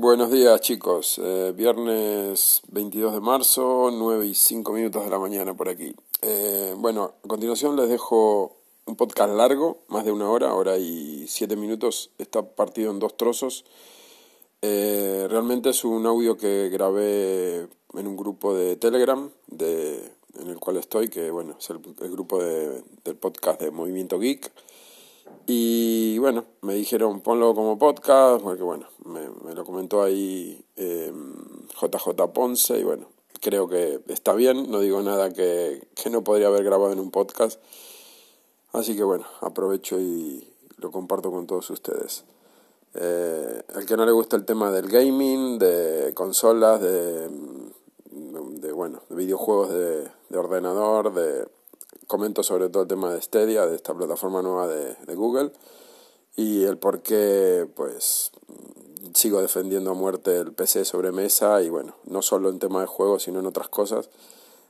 Buenos días chicos, eh, viernes 22 de marzo, 9 y 5 minutos de la mañana por aquí. Eh, bueno, a continuación les dejo un podcast largo, más de una hora, hora y 7 minutos, está partido en dos trozos. Eh, realmente es un audio que grabé en un grupo de Telegram de, en el cual estoy, que bueno, es el, grupo de, del podcast de Movimiento Geek. Y bueno, me dijeron ponlo como podcast, porque bueno, me, lo comentó ahí JJ em, Ponce y bueno, creo que está bien, no digo nada que, que no podría haber grabado en un podcast. Así que bueno, aprovecho y lo comparto con todos ustedes. Eh, que no le gusta el tema del gaming, de consolas, de, de bueno, de videojuegos de, de ordenador, de comento sobre todo el tema de Stadia, de esta plataforma nueva de, Google, y el por qué, pues, sigo defendiendo a muerte el PC sobre mesa, y bueno, no solo en tema de juegos, sino en otras cosas.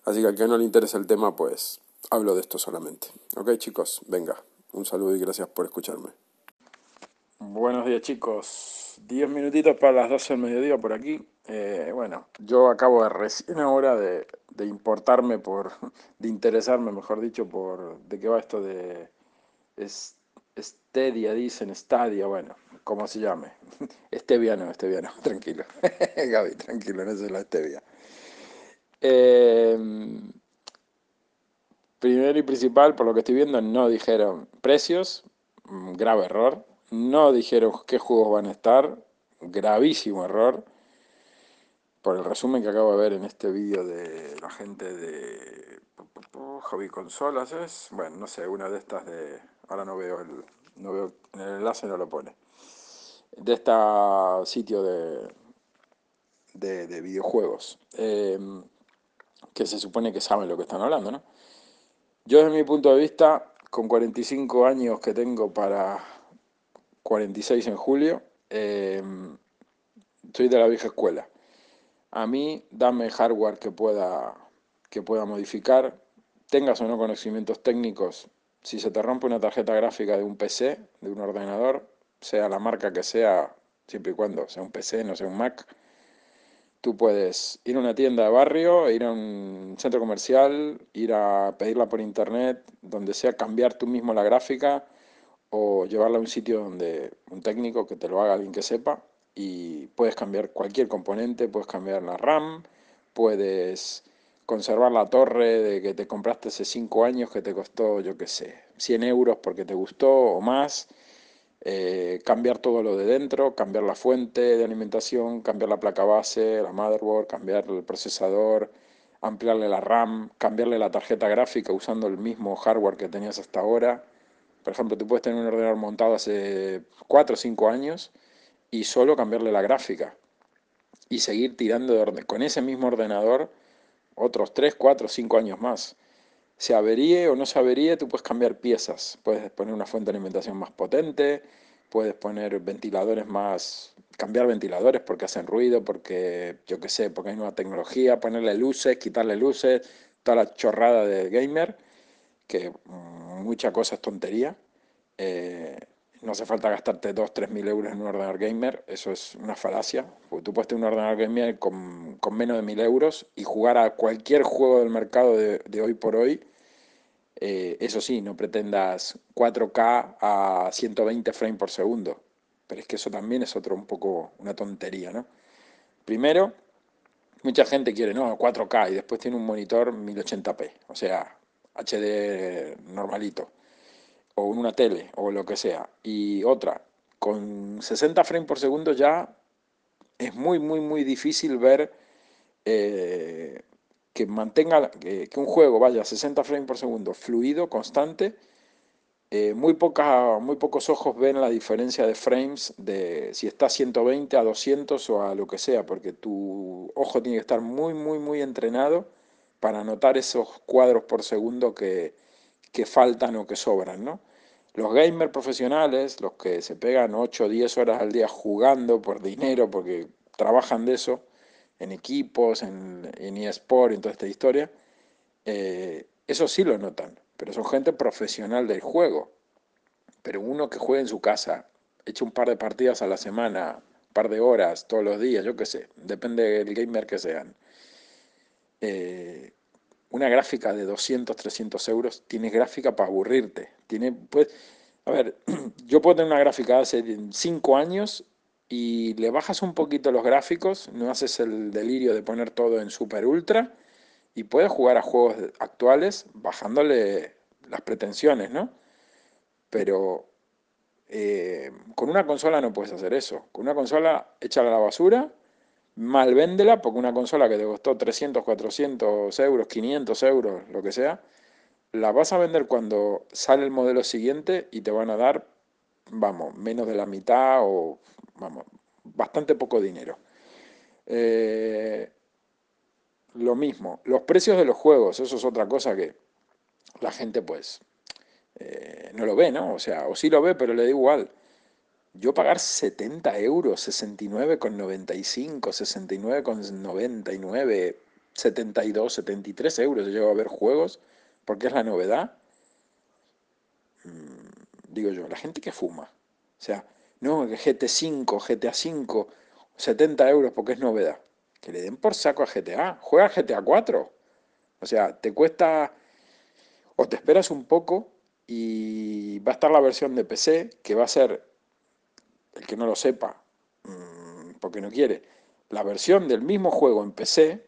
Así que al que no le interesa el tema, pues, hablo de esto solamente. Ok, chicos, venga, un saludo y gracias por escucharme. Buenos días, chicos. Diez minutitos para las 12 del mediodía por aquí. Eh, bueno, yo acabo de recién ahora de, de, importarme por, de interesarme, mejor dicho, por de qué va esto de Estedia, dicen, Stadia, bueno, como se llame. Estevia no, Estevia no, tranquilo. Gaby, tranquilo, no es la Estevia. Em, primero y principal, por lo que estoy viendo, no dijeron precios, mm, grave error. No dijeron qué juegos van a estar, gravísimo error por el resumen que acabo de ver en este vídeo de la gente de Hobby Consolas, es, bueno, no sé, una de estas de, ahora no veo el, no veo, el enlace no lo pone, de este sitio de, de, videojuegos, em, que se supone que saben lo que están hablando, ¿no? Yo desde mi punto de vista, con 45 años que tengo para 46 en julio, em, soy de la vieja escuela a mí, dame hardware que pueda, que pueda modificar, tengas o no conocimientos técnicos. Si se te rompe una tarjeta gráfica de un PC, de un ordenador, sea la marca que sea, siempre y cuando sea un PC, no sea un Mac, tú puedes ir a una tienda de barrio, ir a un centro comercial, ir a pedirla por internet, donde sea, cambiar tú mismo la gráfica o llevarla a un sitio donde un técnico que te lo haga alguien que sepa y puedes cambiar cualquier componente, puedes cambiar la RAM, puedes conservar la torre de que te compraste hace 5 años que te costó, yo qué sé, 100 euros porque te gustó o más, eh, cambiar todo lo de dentro, cambiar la fuente de alimentación, cambiar la placa base, la motherboard, cambiar el procesador, ampliarle la RAM, cambiarle la tarjeta gráfica usando el mismo hardware que tenías hasta ahora. Por ejemplo, tú puedes tener un ordenador montado hace 4 o 5 años y solo cambiarle la gráfica y seguir tirando de con ese mismo ordenador otros 3, 4, 5 años más. Se averíe o no se averíe, tú puedes cambiar piezas. Puedes poner una fuente de alimentación más potente, puedes poner ventiladores más, cambiar ventiladores porque hacen ruido, porque yo qué sé, porque hay nueva tecnología, ponerle luces, quitarle luces, toda la chorrada de gamer, que mucha cosa es tontería. Eh, no hace falta gastarte 2, 3 mil euros en un ordenador gamer, eso es una falacia, porque tú puedes tener un ordenador gamer con, menos de mil euros y jugar a cualquier juego del mercado de, hoy por hoy. Eh, eso sí, no pretendas 4K a 120 frames por segundo, pero es que eso también es otro un poco una tontería, ¿no? Primero, mucha gente quiere, no, 4K y después tiene un monitor 1080p, o sea, HD normalito o en una tele o lo que sea, y otra con 60 frames por segundo ya es muy, muy, muy difícil ver eh, que mantenga, que, un juego vaya a 60 frames por segundo fluido, constante. Eh, muy, poca, muy pocos ojos ven la diferencia de frames de si está a 120 a 200 o a lo que sea, porque tu ojo tiene que estar muy, muy, muy entrenado para notar esos cuadros por segundo que, que faltan o que sobran, ¿no? Los gamers profesionales, los que se pegan 8 o 10 horas al día jugando por dinero, porque trabajan de eso, en equipos, en, en eSport, en toda esta historia, eh, eso sí lo notan, pero son gente profesional del juego. Pero uno que juega en su casa, echa un par de partidas a la semana, un par de horas todos los días, yo qué sé, depende del gamer que sean. Eh, una gráfica de 200, 300 euros, tienes gráfica para aburrirte. Tiene, pues, a ver, yo puedo tener una gráfica de hace 5 años y le bajas un poquito los gráficos, no haces el delirio de poner todo en super ultra y puedes jugar a juegos actuales bajándole las pretensiones, ¿no? Pero eh, con una consola no puedes hacer eso. Con una consola, échala a la basura, mal véndela, porque una consola que te costó 300, 400 euros, 500 euros, lo que sea, la vas a vender cuando sale el modelo siguiente y te van a dar, vamos, menos de la mitad o, vamos, bastante poco dinero. Eh, lo mismo, los precios de los juegos, eso es otra cosa que la gente pues eh, no lo ve, ¿no? O sea, o sí lo ve, pero le da igual. Yo pagar 70 euros, 69,95, 69,99, 72, 73 euros, yo llego a ver juegos, porque es la novedad. Mm, digo yo, la gente que fuma. O sea, no, que GT5, GTA5, 70 euros porque es novedad. Que le den por saco a GTA. Juega GTA 4. O sea, te cuesta o te esperas un poco y va a estar la versión de PC que va a ser, el que no lo sepa, mm, porque no quiere, la versión del mismo juego en PC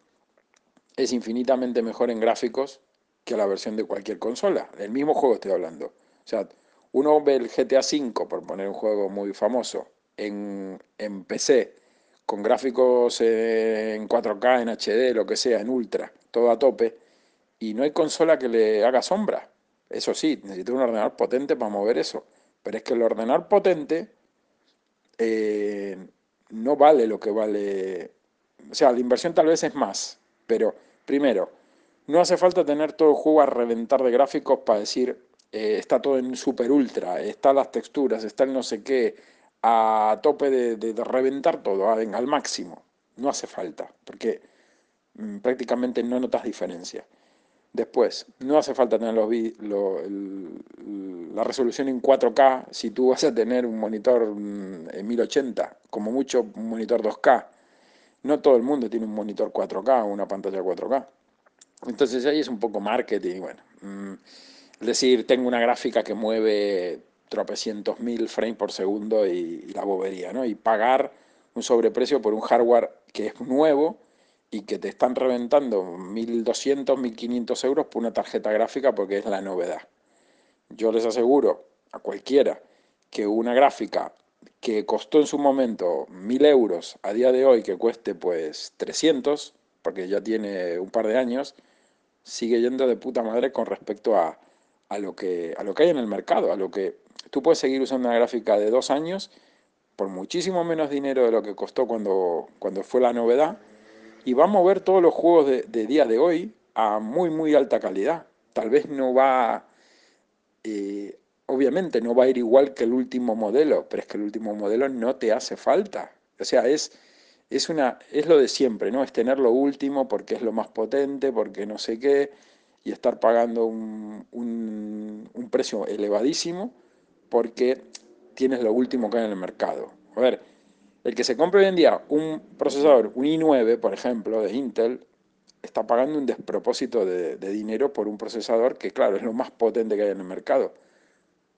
es infinitamente mejor en gráficos que la versión de cualquier consola. El mismo juego estoy hablando. O sea, uno ve el GTA V, por poner un juego muy famoso, en, en PC, con gráficos en 4K, en HD, lo que sea, en ultra, todo a tope, y no hay consola que le haga sombra. Eso sí, necesito un ordenador potente para mover eso. Pero es que el ordenador potente eh, no vale lo que vale. O sea, la inversión tal vez es más. Pero, primero, no hace falta tener todo el juego a reventar de gráficos para decir, eh, está todo en super ultra, están las texturas, está el no sé qué, a tope de, reventar todo, al máximo. No hace falta, porque mm, prácticamente no notas diferencia. Después, no hace falta tener los, la resolución en 4K si tú vas a tener un monitor mm, en 1080, como mucho un monitor 2K. No todo el mundo tiene un monitor 4K o una pantalla 4K. Entonces ahí es un poco marketing. Bueno, mm, es decir, tengo una gráfica que mueve tropecientos mil frames por segundo y, y la bobería, ¿no? Y pagar un sobreprecio por un hardware que es nuevo y que te están reventando 1.200, 1.500 euros por una tarjeta gráfica porque es la novedad. Yo les aseguro a cualquiera que una gráfica que costó en su momento 1.000 euros a día de hoy que cueste pues 300, porque ya tiene un par de años, sigue yendo de puta madre con respecto a, a, lo, que, a lo que hay en el mercado, a lo que tú puedes seguir usando una gráfica de dos años por muchísimo menos dinero de lo que costó cuando, cuando fue la novedad y va a mover todos los juegos de, día de hoy a muy, muy alta calidad. Tal vez no va, eh, obviamente no va a ir igual que el último modelo, pero es que el último modelo no te hace falta. O sea, es, es, una, es lo de siempre, ¿no? Es tener lo último porque es lo más potente, porque no sé qué, y estar pagando un, un precio elevadísimo porque tienes lo último que hay en el mercado. A ver, el que se compre hoy en día un procesador, un i9, por ejemplo, de Intel, está pagando un despropósito de, dinero por un procesador que, claro, es lo más potente que hay en el mercado.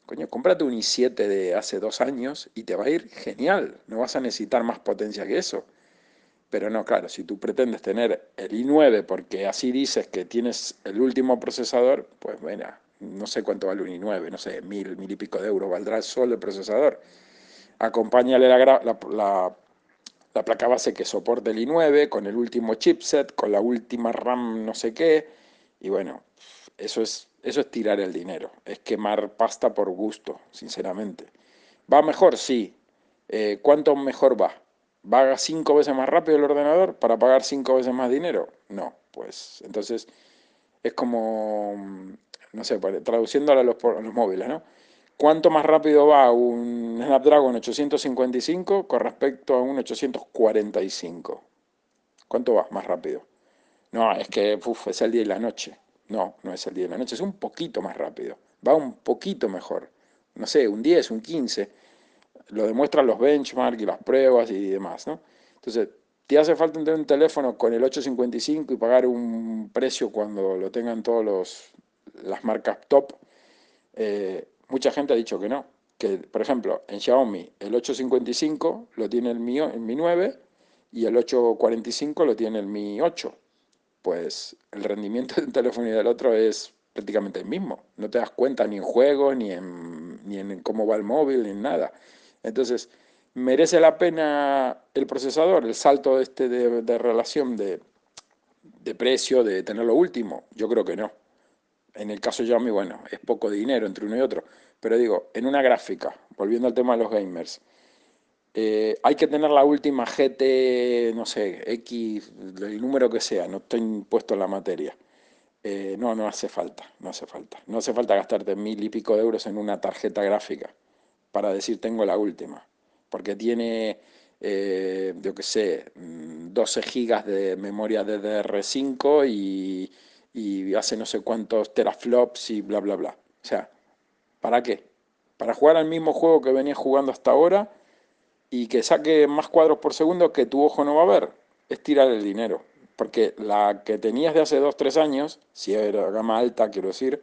Coño, cómprate un i7 de hace dos años y te va a ir genial. No vas a necesitar más potencia que eso. Pero no, claro, si tú pretendes tener el i9 porque así dices que tienes el último procesador, pues bueno, no sé cuánto vale un i9, no sé, mil, mil y pico de euros valdrá solo el procesador acompáñale la, la, placa base que soporte el i9 con el último chipset, con la última RAM no sé qué, y bueno, eso es, eso es tirar el dinero, es quemar pasta por gusto, sinceramente. ¿Va mejor? Sí. Eh, ¿Cuánto mejor va? ¿Va cinco veces más rápido el ordenador para pagar cinco veces más dinero? No, pues entonces es como, no sé, traduciéndolo a los, a los móviles, ¿no? ¿Cuánto más rápido va un Snapdragon 855 con respecto a un 845? ¿Cuánto va más rápido? No, es que es el día y la noche. No, no es el día y la noche, es un poquito más rápido. Va un poquito mejor. No sé, un 10, un 15. Lo demuestran los benchmarks y las pruebas y demás, ¿no? Entonces, te hace falta tener un teléfono con el 855 y pagar un precio cuando lo tengan todas las marcas top. Eh, mucha gente ha dicho que no. Que, por ejemplo, en Xiaomi el 855 lo tiene el Mi, el Mi 9 y el 845 lo tiene el Mi 8. Pues el rendimiento de un teléfono y del otro es prácticamente el mismo. No te das cuenta ni en juego, ni en, ni en cómo va el móvil, ni en nada. Entonces, ¿merece la pena el procesador, el salto este de, relación de, de, precio, de tener lo último? Yo creo que no. En el caso de Xiaomi, bueno, es poco dinero entre uno y otro. Pero digo, en una gráfica, volviendo al tema de los gamers, eh, hay que tener la última GT, no sé, X, el número que sea, no estoy impuesto en la materia. Eh, no, no hace falta, no hace falta. No hace falta gastarte mil y pico de euros en una tarjeta gráfica para decir tengo la última. Porque tiene, eh, yo qué sé, 12 mm, gigas de memoria DDR5 y, y hace no sé cuántos teraflops y bla, bla, bla. O sea, ¿para qué? Para jugar al mismo juego que venías jugando hasta ahora y que saque más cuadros por segundo que tu ojo no va a ver. Es tirar el dinero porque la que tenías de hace 2-3 años, si era gama alta, quiero decir,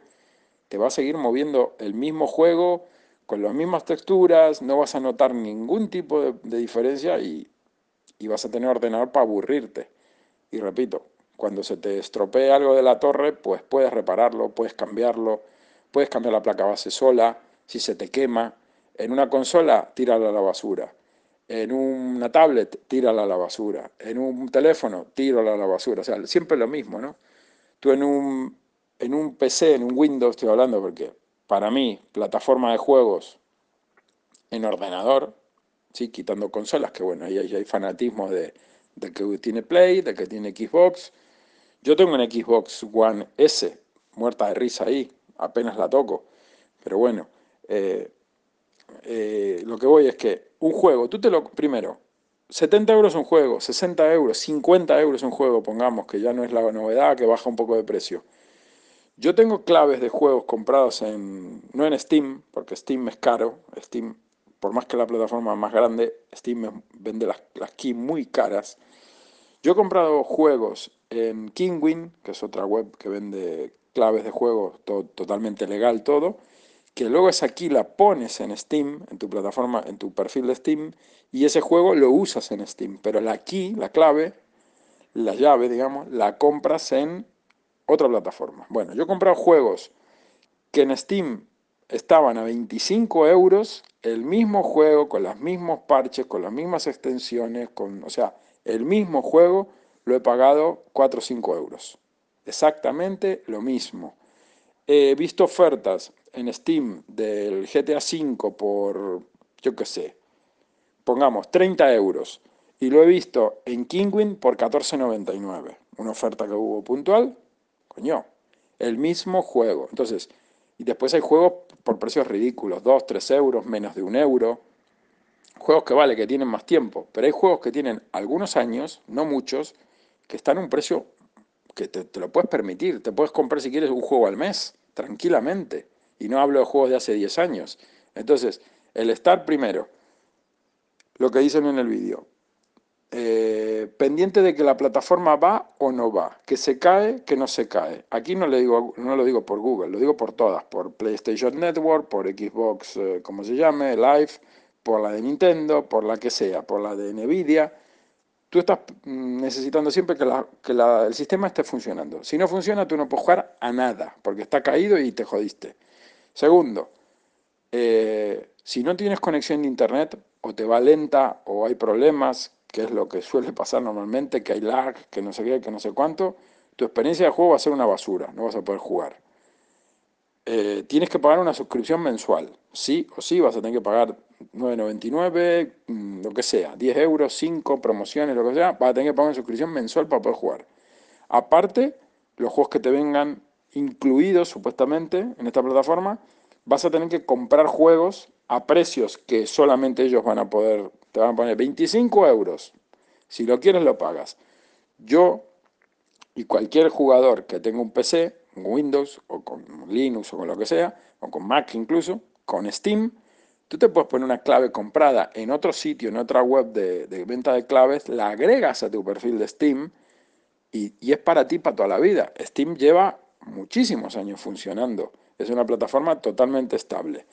te va a seguir moviendo el mismo juego, con las mismas texturas, no vas a notar ningún tipo de, diferencia y, y, vas a tener ordenador para aburrirte. Y repito, cuando se te estropee algo de la torre, pues puedes repararlo, puedes cambiarlo, puedes cambiar la placa base sola, si se te quema. En una consola, tírala a la basura en una tablet, tírala a la basura, en un teléfono, tírala a la basura, o sea, siempre lo mismo, ¿no? Tú en un, en un PC, en un Windows, estoy hablando porque para mí, plataforma de juegos en ordenador, ¿sí? quitando consolas, que bueno, ahí hay, fanatismo de, de, que tiene Play, de que tiene Xbox. Yo tengo una Xbox One S, muerta de risa ahí, apenas la toco, pero bueno, eh, eh, lo que voy es que un juego, tú te lo, primero, 70 euros un juego, 60 euros, 50 euros un juego, pongamos, que ya no es la novedad, que baja un poco de precio. Yo tengo claves de juegos comprados en, no en Steam, porque Steam es caro, Steam, por más que la plataforma más grande, Steam vende las, las keys muy caras. Yo he comprado juegos en Kingwin, que es otra web que vende claves de juegos totalmente legal todo, que luego esa key la pones en Steam, en tu plataforma, en tu perfil de Steam, y ese juego lo usas en Steam, pero la key, la clave, la llave, digamos, la compras en otra plataforma. Bueno, yo he comprado juegos que en Steam estaban a 25 euros, el mismo juego, con los mismos parches, con las mismas extensiones, con, o sea, el mismo juego, lo he pagado 4 o 5 euros. Exactamente lo mismo. He visto ofertas en Steam del GTA V por, yo qué sé, pongamos 30 euros. Y lo he visto en Kingwin por 14,99. Una oferta que hubo puntual. Coño, el mismo juego. Entonces, y después hay juegos por precios ridículos, 2, 3 euros, menos de un euro. Juegos que vale, que tienen más tiempo. Pero hay juegos que tienen algunos años, no muchos, que están a un precio que te, lo puedes permitir. Te puedes comprar si quieres un juego al mes, tranquilamente. Y no hablo de juegos de hace 10 años. Entonces, el estar primero, lo que dicen en el vídeo, eh, pendiente de que la plataforma va o no va, que se cae, que no se cae. Aquí no, le digo, no lo digo por Google, lo digo por todas, por PlayStation Network, por Xbox, eh, como se llame, Live, por la de Nintendo, por la que sea, por la de Nvidia. Tú estás mm, necesitando siempre que, que el sistema esté funcionando. Si no funciona, tú no puedes jugar a nada, porque está caído y te jodiste. Segundo, eh, si no tienes conexión de internet, o te va lenta, o hay problemas, que es lo que suele pasar normalmente, que hay lag, que no sé qué, que no sé cuánto, tu experiencia de juego va a ser una basura, no vas a poder jugar. Eh, tienes que pagar una suscripción mensual, sí o sí, vas a tener que pagar 9,99, mm, lo que sea, 10 euros, 5 promociones, lo que sea, vas a tener que pagar una suscripción mensual para poder jugar. Aparte, los juegos que te vengan incluidos supuestamente en esta plataforma, vas a tener que comprar juegos a precios que solamente ellos van a poder, te van a poner 25 euros. Si lo quieres lo pagas. Yo y cualquier jugador que tenga un PC, Windows o con Linux o con lo que sea, o con Mac incluso, con Steam, Tú te puedes poner una clave comprada en otro sitio, en otra web de, venta de claves, la agregas a tu perfil de Steam y, es para ti para toda la vida. Steam lleva muchísimos años funcionando. Es una plataforma totalmente estable.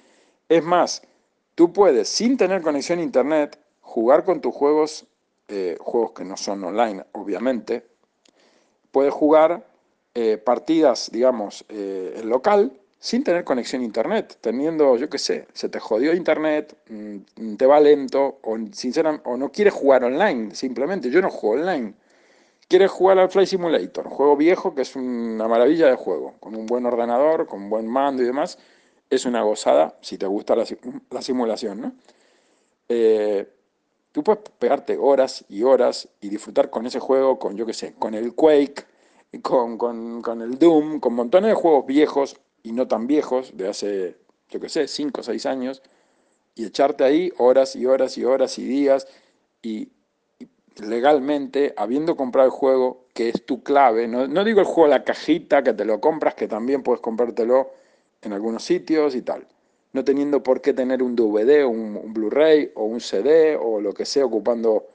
Es más, tú puedes, sin tener conexión a Internet, jugar con tus juegos, eh, juegos que no son online, obviamente. Puedes jugar eh, partidas, digamos, eh, en local, sin tener conexión a Internet, teniendo, yo qué sé, se te jodió Internet, mm, te va lento, o, sinceramente, o no quieres jugar online, simplemente. Yo no juego online ¿Quieres jugar al Flight Simulator? Un juego viejo que es una maravilla de juego, con un buen ordenador, con un buen mando y demás. Es una gozada si te gusta la, simulación, ¿no? Eh, tú puedes pegarte horas y horas y disfrutar con ese juego, con yo qué sé, con el Quake, con, con, el Doom, con montones de juegos viejos y no tan viejos, de hace, yo qué sé, 5 o 6 años, y echarte ahí horas y horas y horas y días y, legalmente, habiendo comprado el juego, que es tu clave, no, digo el juego la cajita, que te lo compras, que también puedes comprártelo en algunos sitios y tal, no teniendo por qué tener un DVD, un, un Blu-ray o un CD o lo que sea ocupando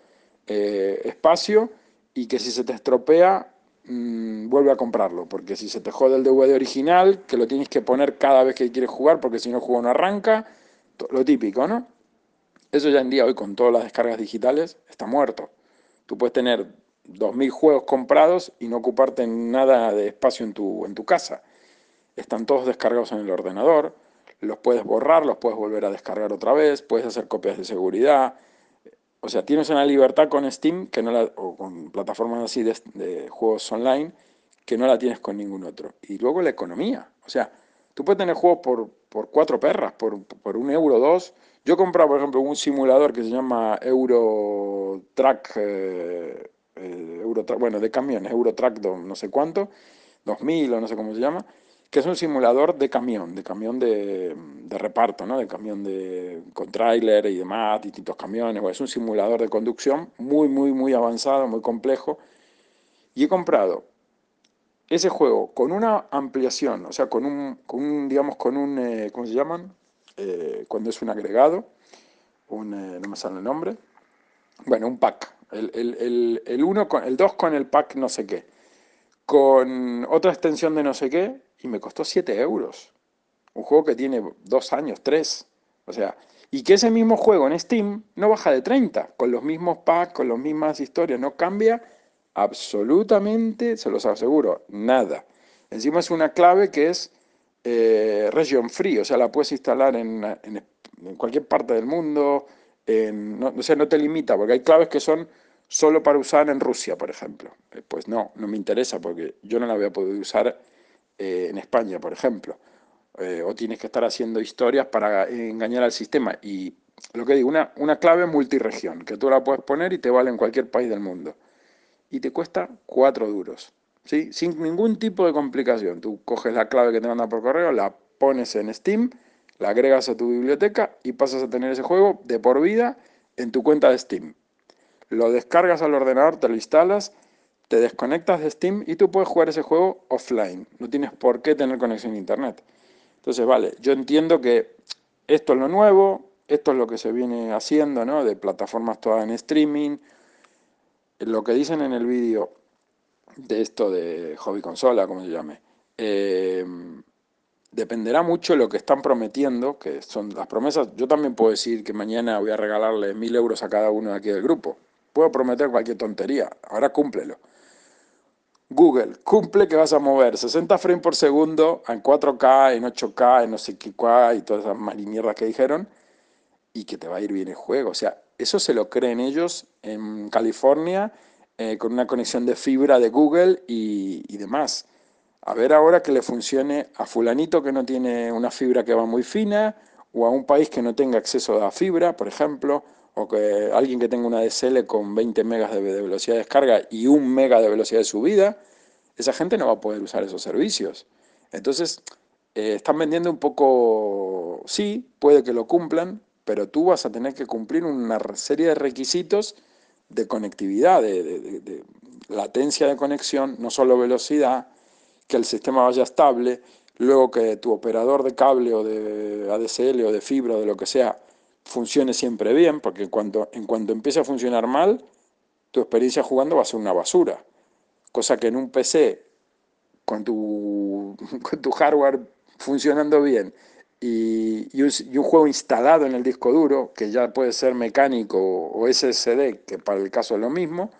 eh, espacio y que si se te estropea, mm, vuelve a comprarlo, porque si se te jode el DVD original, que lo tienes que poner cada vez que quieres jugar, porque si no el juego no arranca, lo típico, ¿no? Eso ya en día hoy con todas las descargas digitales está muerto. Tú puedes tener 2.000 juegos comprados y no ocuparte nada de espacio en tu, en tu casa. Están todos descargados en el ordenador, los puedes borrar, los puedes volver a descargar otra vez, puedes hacer copias de seguridad. O sea, tienes una libertad con Steam que no la, o con plataformas así de, juegos online que no la tienes con ningún otro. Y luego la economía. O sea, tú puedes tener juegos por, por cuatro perras, por, por un euro, dos, yo he comprado, por ejemplo, un simulador que se llama Eurotrack, eh, eh bueno, de camiones, Eurotrack no sé cuánto, 2000 o no sé cómo se llama, que es un simulador de camión, de camión de, reparto, ¿no? de camión de, con tráiler y demás, distintos camiones, es un simulador de conducción muy, muy, muy avanzado, muy complejo, y he comprado ese juego con una ampliación, o sea, con un, con digamos, con un, eh, ¿cómo se llaman? Eh, cuando es un agregado, un, eh, no me sale el nombre, bueno, un pack, el, el, el, uno con, el 2 con el pack no sé qué, con otra extensión de no sé qué, y me costó 7 euros. Un juego que tiene 2 años, 3. O sea, y que ese mismo juego en Steam no baja de 30, con los mismos packs, con las mismas historias, no cambia absolutamente, se los aseguro, nada. Encima es una clave que es eh, region free, o sea, la puedes instalar en, cualquier parte del mundo, no, o sea, no te limita, porque hay claves que son solo para usar en Rusia, por ejemplo. Eh, pues no, no me interesa, porque yo no la voy a poder usar eh, en España, por ejemplo. o tienes que estar haciendo historias para engañar al sistema. Y lo que digo, una, una clave multiregión, que tú la puedes poner y te vale en cualquier país del mundo. Y te cuesta cuatro duros. ¿sí? sin ningún tipo de complicación. Tú coges la clave que te manda por correo, la pones en Steam, la agregas a tu biblioteca y pasas a tener ese juego de por vida en tu cuenta de Steam. Lo descargas al ordenador, te lo instalas, te desconectas de Steam y tú puedes jugar ese juego offline. No tienes por qué tener conexión a Internet. Entonces, vale, yo entiendo que esto es lo nuevo, esto es lo que se viene haciendo, ¿no? De plataformas todas en streaming. Lo que dicen en el vídeo de esto de hobby consola, como se llame, eh, dependerá mucho lo que están prometiendo, que son las promesas. Yo también puedo decir que mañana voy a regalarle mil euros a cada uno de aquí del grupo. Puedo prometer cualquier tontería, ahora cúmplelo. Google, cumple que vas a mover 60 frames por segundo en 4K, en 8K, en no sé qué y todas esas marimierdas que dijeron, y que te va a ir bien el juego. O sea, eso se lo creen ellos en California eh, con una conexión de fibra de Google y, demás. A ver ahora que le funcione a fulanito que no tiene una fibra que va muy fina, o a un país que no tenga acceso a fibra, por ejemplo, o que alguien que tenga una DSL con 20 megas de, velocidad de descarga y un mega de velocidad de subida, esa gente no va a poder usar esos servicios. Entonces, eh, están vendiendo un poco, sí, puede que lo cumplan, pero tú vas a tener que cumplir una serie de requisitos de conectividad, de, latencia de conexión, no solo velocidad, que el sistema vaya estable, luego que tu operador de cable o de ADSL o de fibra o de lo que sea funcione siempre bien, porque cuando, en cuanto empiece a funcionar mal, tu experiencia jugando va a ser una basura. Cosa que en un PC, con tu, con tu hardware funcionando bien y, un, juego instalado en el disco duro, que ya puede ser mecánico o SSD, que para el caso es lo mismo,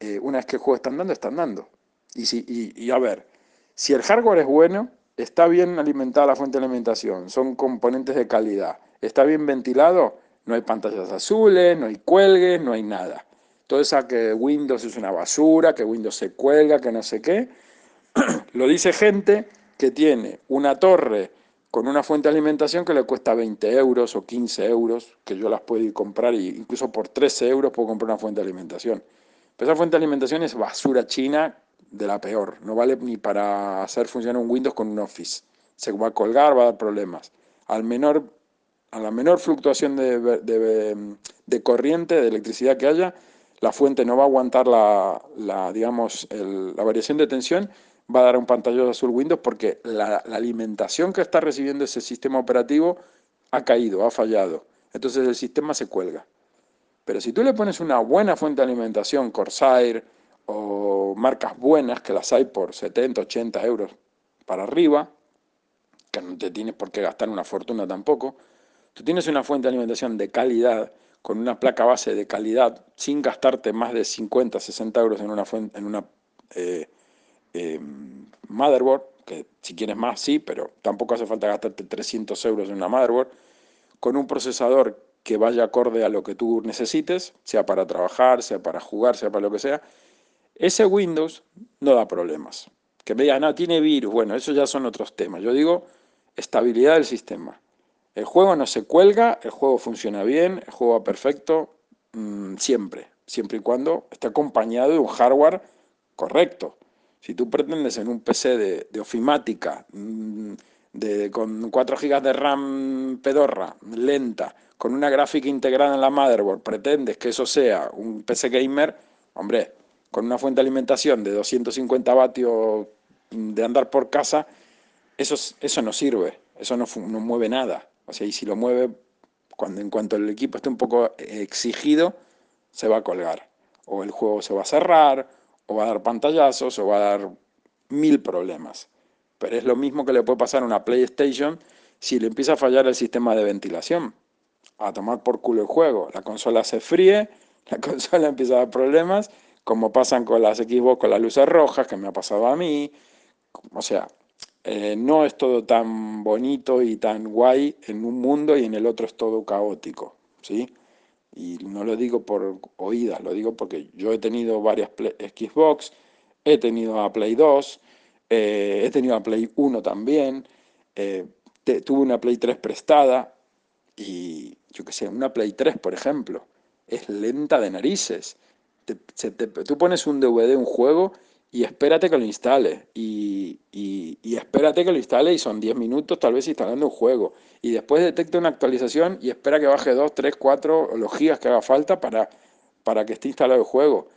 eh, una vez que el juego está andando, está andando. Y, si, y, a ver, si el hardware es bueno, está bien alimentada la fuente de alimentación, son componentes de calidad, está bien ventilado, no hay pantallas azules, no hay cuelgues, no hay nada. Todo eso que Windows es una basura, que Windows se cuelga, que no sé qué, lo dice gente que tiene una torre con una fuente de alimentación que le cuesta 20 euros o 15 euros, que yo las puedo ir comprar, y incluso por 13 euros puedo comprar una fuente de alimentación. Pero esa fuente de alimentación es basura china de la peor, no vale ni para hacer funcionar un Windows con un Office. Se va a colgar, va a dar problemas. Al menor, a la menor fluctuación de, corriente, de electricidad que haya, la fuente no va a aguantar la, digamos, la variación de tensión va a dar un pantallazo azul Windows porque la, alimentación que está recibiendo ese sistema operativo ha caído, ha fallado. Entonces el sistema se cuelga. Pero si tú le pones una buena fuente de alimentación, Corsair o marcas buenas, que las hay por 70, 80 euros para arriba, que no te tienes por qué gastar una fortuna tampoco, tú tienes una fuente de alimentación de calidad, con una placa base de calidad, sin gastarte más de 50, 60 euros en una, en una eh, Em, motherboard, que si quieres más sí, pero tampoco hace falta gastarte 300 euros en una motherboard, con un procesador que vaya acorde a lo que tú necesites, sea para trabajar, sea para jugar, sea para lo que sea, ese Windows no da problemas. Que me digan, no, tiene virus, bueno, eso ya son otros temas. Yo digo estabilidad del sistema. El juego no se cuelga, el juego funciona bien, el juego va perfecto, mm, siempre, siempre y cuando esté acompañado de un hardware correcto. Si tú pretendes en un PC de, ofimática, mm, de, con 4 GB de RAM pedorra, lenta, con una gráfica integrada en la motherboard, pretendes que eso sea un PC gamer, hombre, con una fuente de alimentación de 250 vatios de andar por casa, eso, eso no sirve, eso no, no mueve nada. O sea, y si lo mueve, cuando, en cuanto el equipo esté un poco exigido, se va a colgar. O el juego se va a cerrar, o va a dar pantallazos, o va a dar mil problemas. Pero es lo mismo que le puede pasar a una PlayStation si le empieza a fallar el sistema de ventilación. A tomar por culo el juego. La consola se fríe, la consola empieza a dar problemas, como pasan con las Xbox con las luces rojas, que me ha pasado a mí. O sea, eh, no es todo tan bonito y tan guay en un mundo y en el otro es todo caótico. ¿sí? Y no lo digo por oídas, lo digo porque yo he tenido varias Xbox, he tenido a Play 2, eh, he tenido a Play 1 también, eh, tuve una Play 3 prestada y yo qué sé, una Play 3 por ejemplo, es lenta de narices. tú pones un DVD, un juego y espérate que lo instale. Y, espérate que lo instale y son 10 minutos tal vez instalando un juego. Y después detecta una actualización y espera que baje 2, 3, 4 los gigas que haga falta para, para que esté instalado el juego.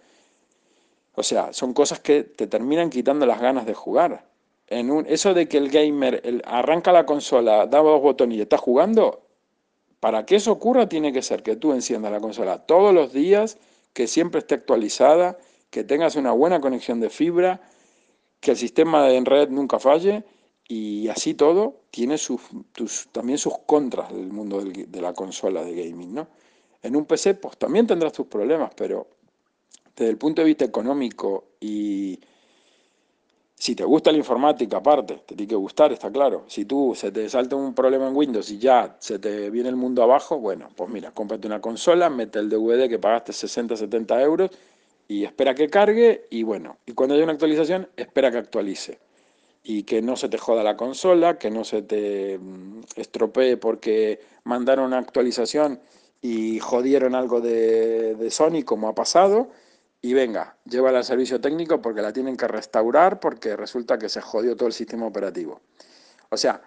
O sea, son cosas que te terminan quitando las ganas de jugar. En un, eso de que el gamer arranca la consola, da dos botones y está jugando, para que eso ocurra tiene que ser que tú enciendas la consola todos los días, que siempre esté actualizada que tengas una buena conexión de fibra, que el sistema en red nunca falle y así todo tiene sus, también sus contras del mundo de la consola de gaming. ¿no? En un PC pues también tendrás tus problemas, pero desde el punto de vista económico y si te gusta la informática aparte, te tiene que gustar, está claro. Si tú se te salta un problema en Windows y ya se te viene el mundo abajo, bueno, pues mira, cómprate una consola, mete el DVD que pagaste 60, 70 euros y espera que cargue y bueno, y cuando haya una actualización, espera que actualice. Y que no se te joda la consola, que no se te mm, estropee porque mandaron una actualización y jodieron algo de, Sony como ha pasado. Y venga, llévala al servicio técnico porque la tienen que restaurar porque resulta que se jodió todo el sistema operativo. O sea,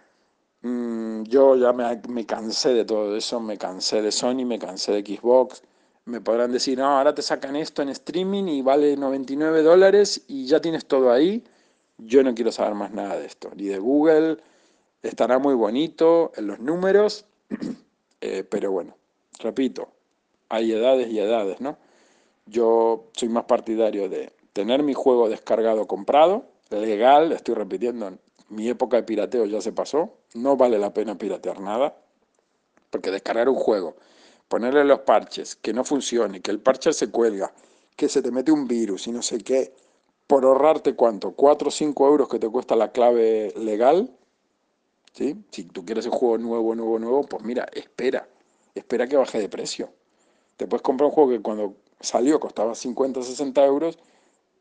mm, yo ya me cansé de todo eso, me cansé de Sony, me cansé de Xbox, me podrán decir, no, ahora te sacan esto en streaming y vale 99 dólares y ya tienes todo ahí. Yo no quiero saber más nada de esto, ni de Google. Estará muy bonito en los números, Eh, pero bueno, repito, hay edades y edades, ¿no? Yo soy más partidario de tener mi juego descargado, comprado, legal, estoy repitiendo, mi época de pirateo ya se pasó, no vale la pena piratear nada, porque descargar un juego, ponerle los parches, que no funcione, que el parche se cuelga, que se te mete un virus y no sé qué, por ahorrarte cuánto, 4 o 5 euros que te cuesta la clave legal, ¿sí? Si tú quieres un juego nuevo, nuevo, nuevo, pues mira, espera, espera que baje de precio. Te puedes comprar un juego que cuando salió costaba 50, 60 euros,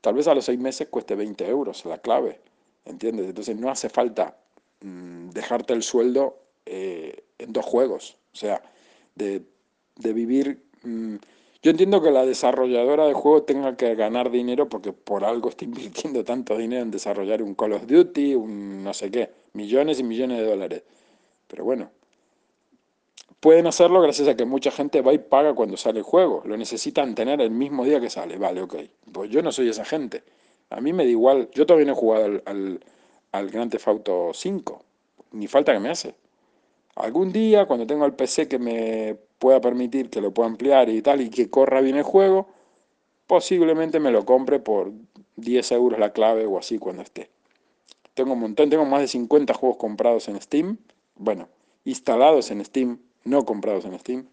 tal vez a los 6 meses cueste 20 euros la clave, ¿entiendes? Entonces no hace falta mm, dejarte el sueldo eh, en dos juegos, o sea, de, vivir... Mm, yo entiendo que la desarrolladora de juego tenga que ganar dinero porque por algo está invirtiendo tanto dinero en desarrollar un Call of Duty, un no sé qué, millones y millones de dólares. Pero bueno, pueden hacerlo gracias a que mucha gente va y paga cuando sale el juego. Lo necesitan tener el mismo día que sale. Vale, ok. Pues yo no soy esa gente. A mí me da igual. Yo todavía no he jugado al, al, al Grand Theft Auto 5. Ni falta que me hace. Algún día, cuando tenga el PC que me pueda permitir que lo pueda ampliar y tal, y que corra bien el juego, posiblemente me lo compre por 10 euros la clave o así cuando esté. Tengo un montón, tengo más de 50 juegos comprados en Steam, bueno, instalados en Steam, no comprados en Steam,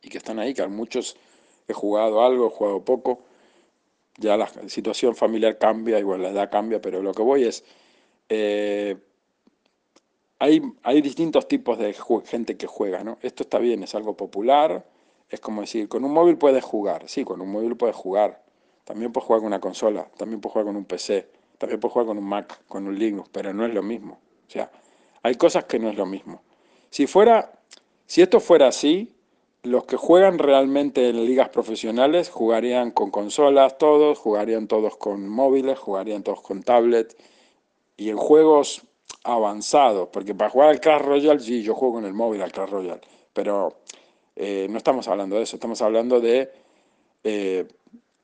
y que están ahí, que muchos he jugado algo, he jugado poco, ya la situación familiar cambia, igual la edad cambia, pero lo que voy es, eh, hay, hay distintos tipos de gente que juega, ¿no? Esto está bien, es algo popular, es como decir, con un móvil puedes jugar, sí, con un móvil puedes jugar, también puedes jugar con una consola, también puedes jugar con un PC, también puedes jugar con un Mac, con un Linux, pero no es lo mismo. O sea, hay cosas que no es lo mismo. Si fuera, si esto fuera así, los que juegan realmente en ligas profesionales jugarían con consolas todos, jugarían todos con móviles, jugarían todos con tablets y en juegos avanzado, porque para jugar al Clash Royale, sí, yo juego con el móvil al Clash Royale, pero eh, no estamos hablando de eso, estamos hablando de... Eh,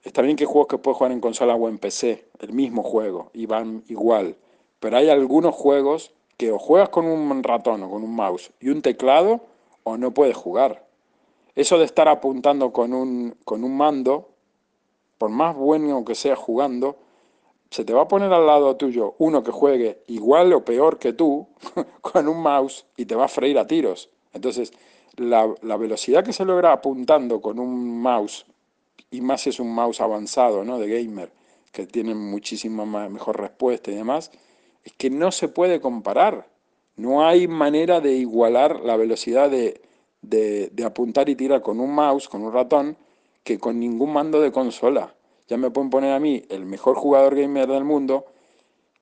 está bien que juegos que puedes jugar en consola o en PC, el mismo juego, y van igual, pero hay algunos juegos que o juegas con un ratón o con un mouse y un teclado, o no puedes jugar. Eso de estar apuntando con un, con un mando, por más bueno que sea jugando, se te va a poner al lado tuyo uno que juegue igual o peor que tú con un mouse y te va a freír a tiros. Entonces, la, velocidad que se logra apuntando con un mouse, y más es un mouse avanzado, ¿no? De gamer, que tiene muchísima mejor respuesta y demás, es que no se puede comparar. No hay manera de igualar la velocidad de, de apuntar y tirar con un mouse, con un ratón, que con ningún mando de consola ya me pueden poner a mí el mejor jugador gamer del mundo,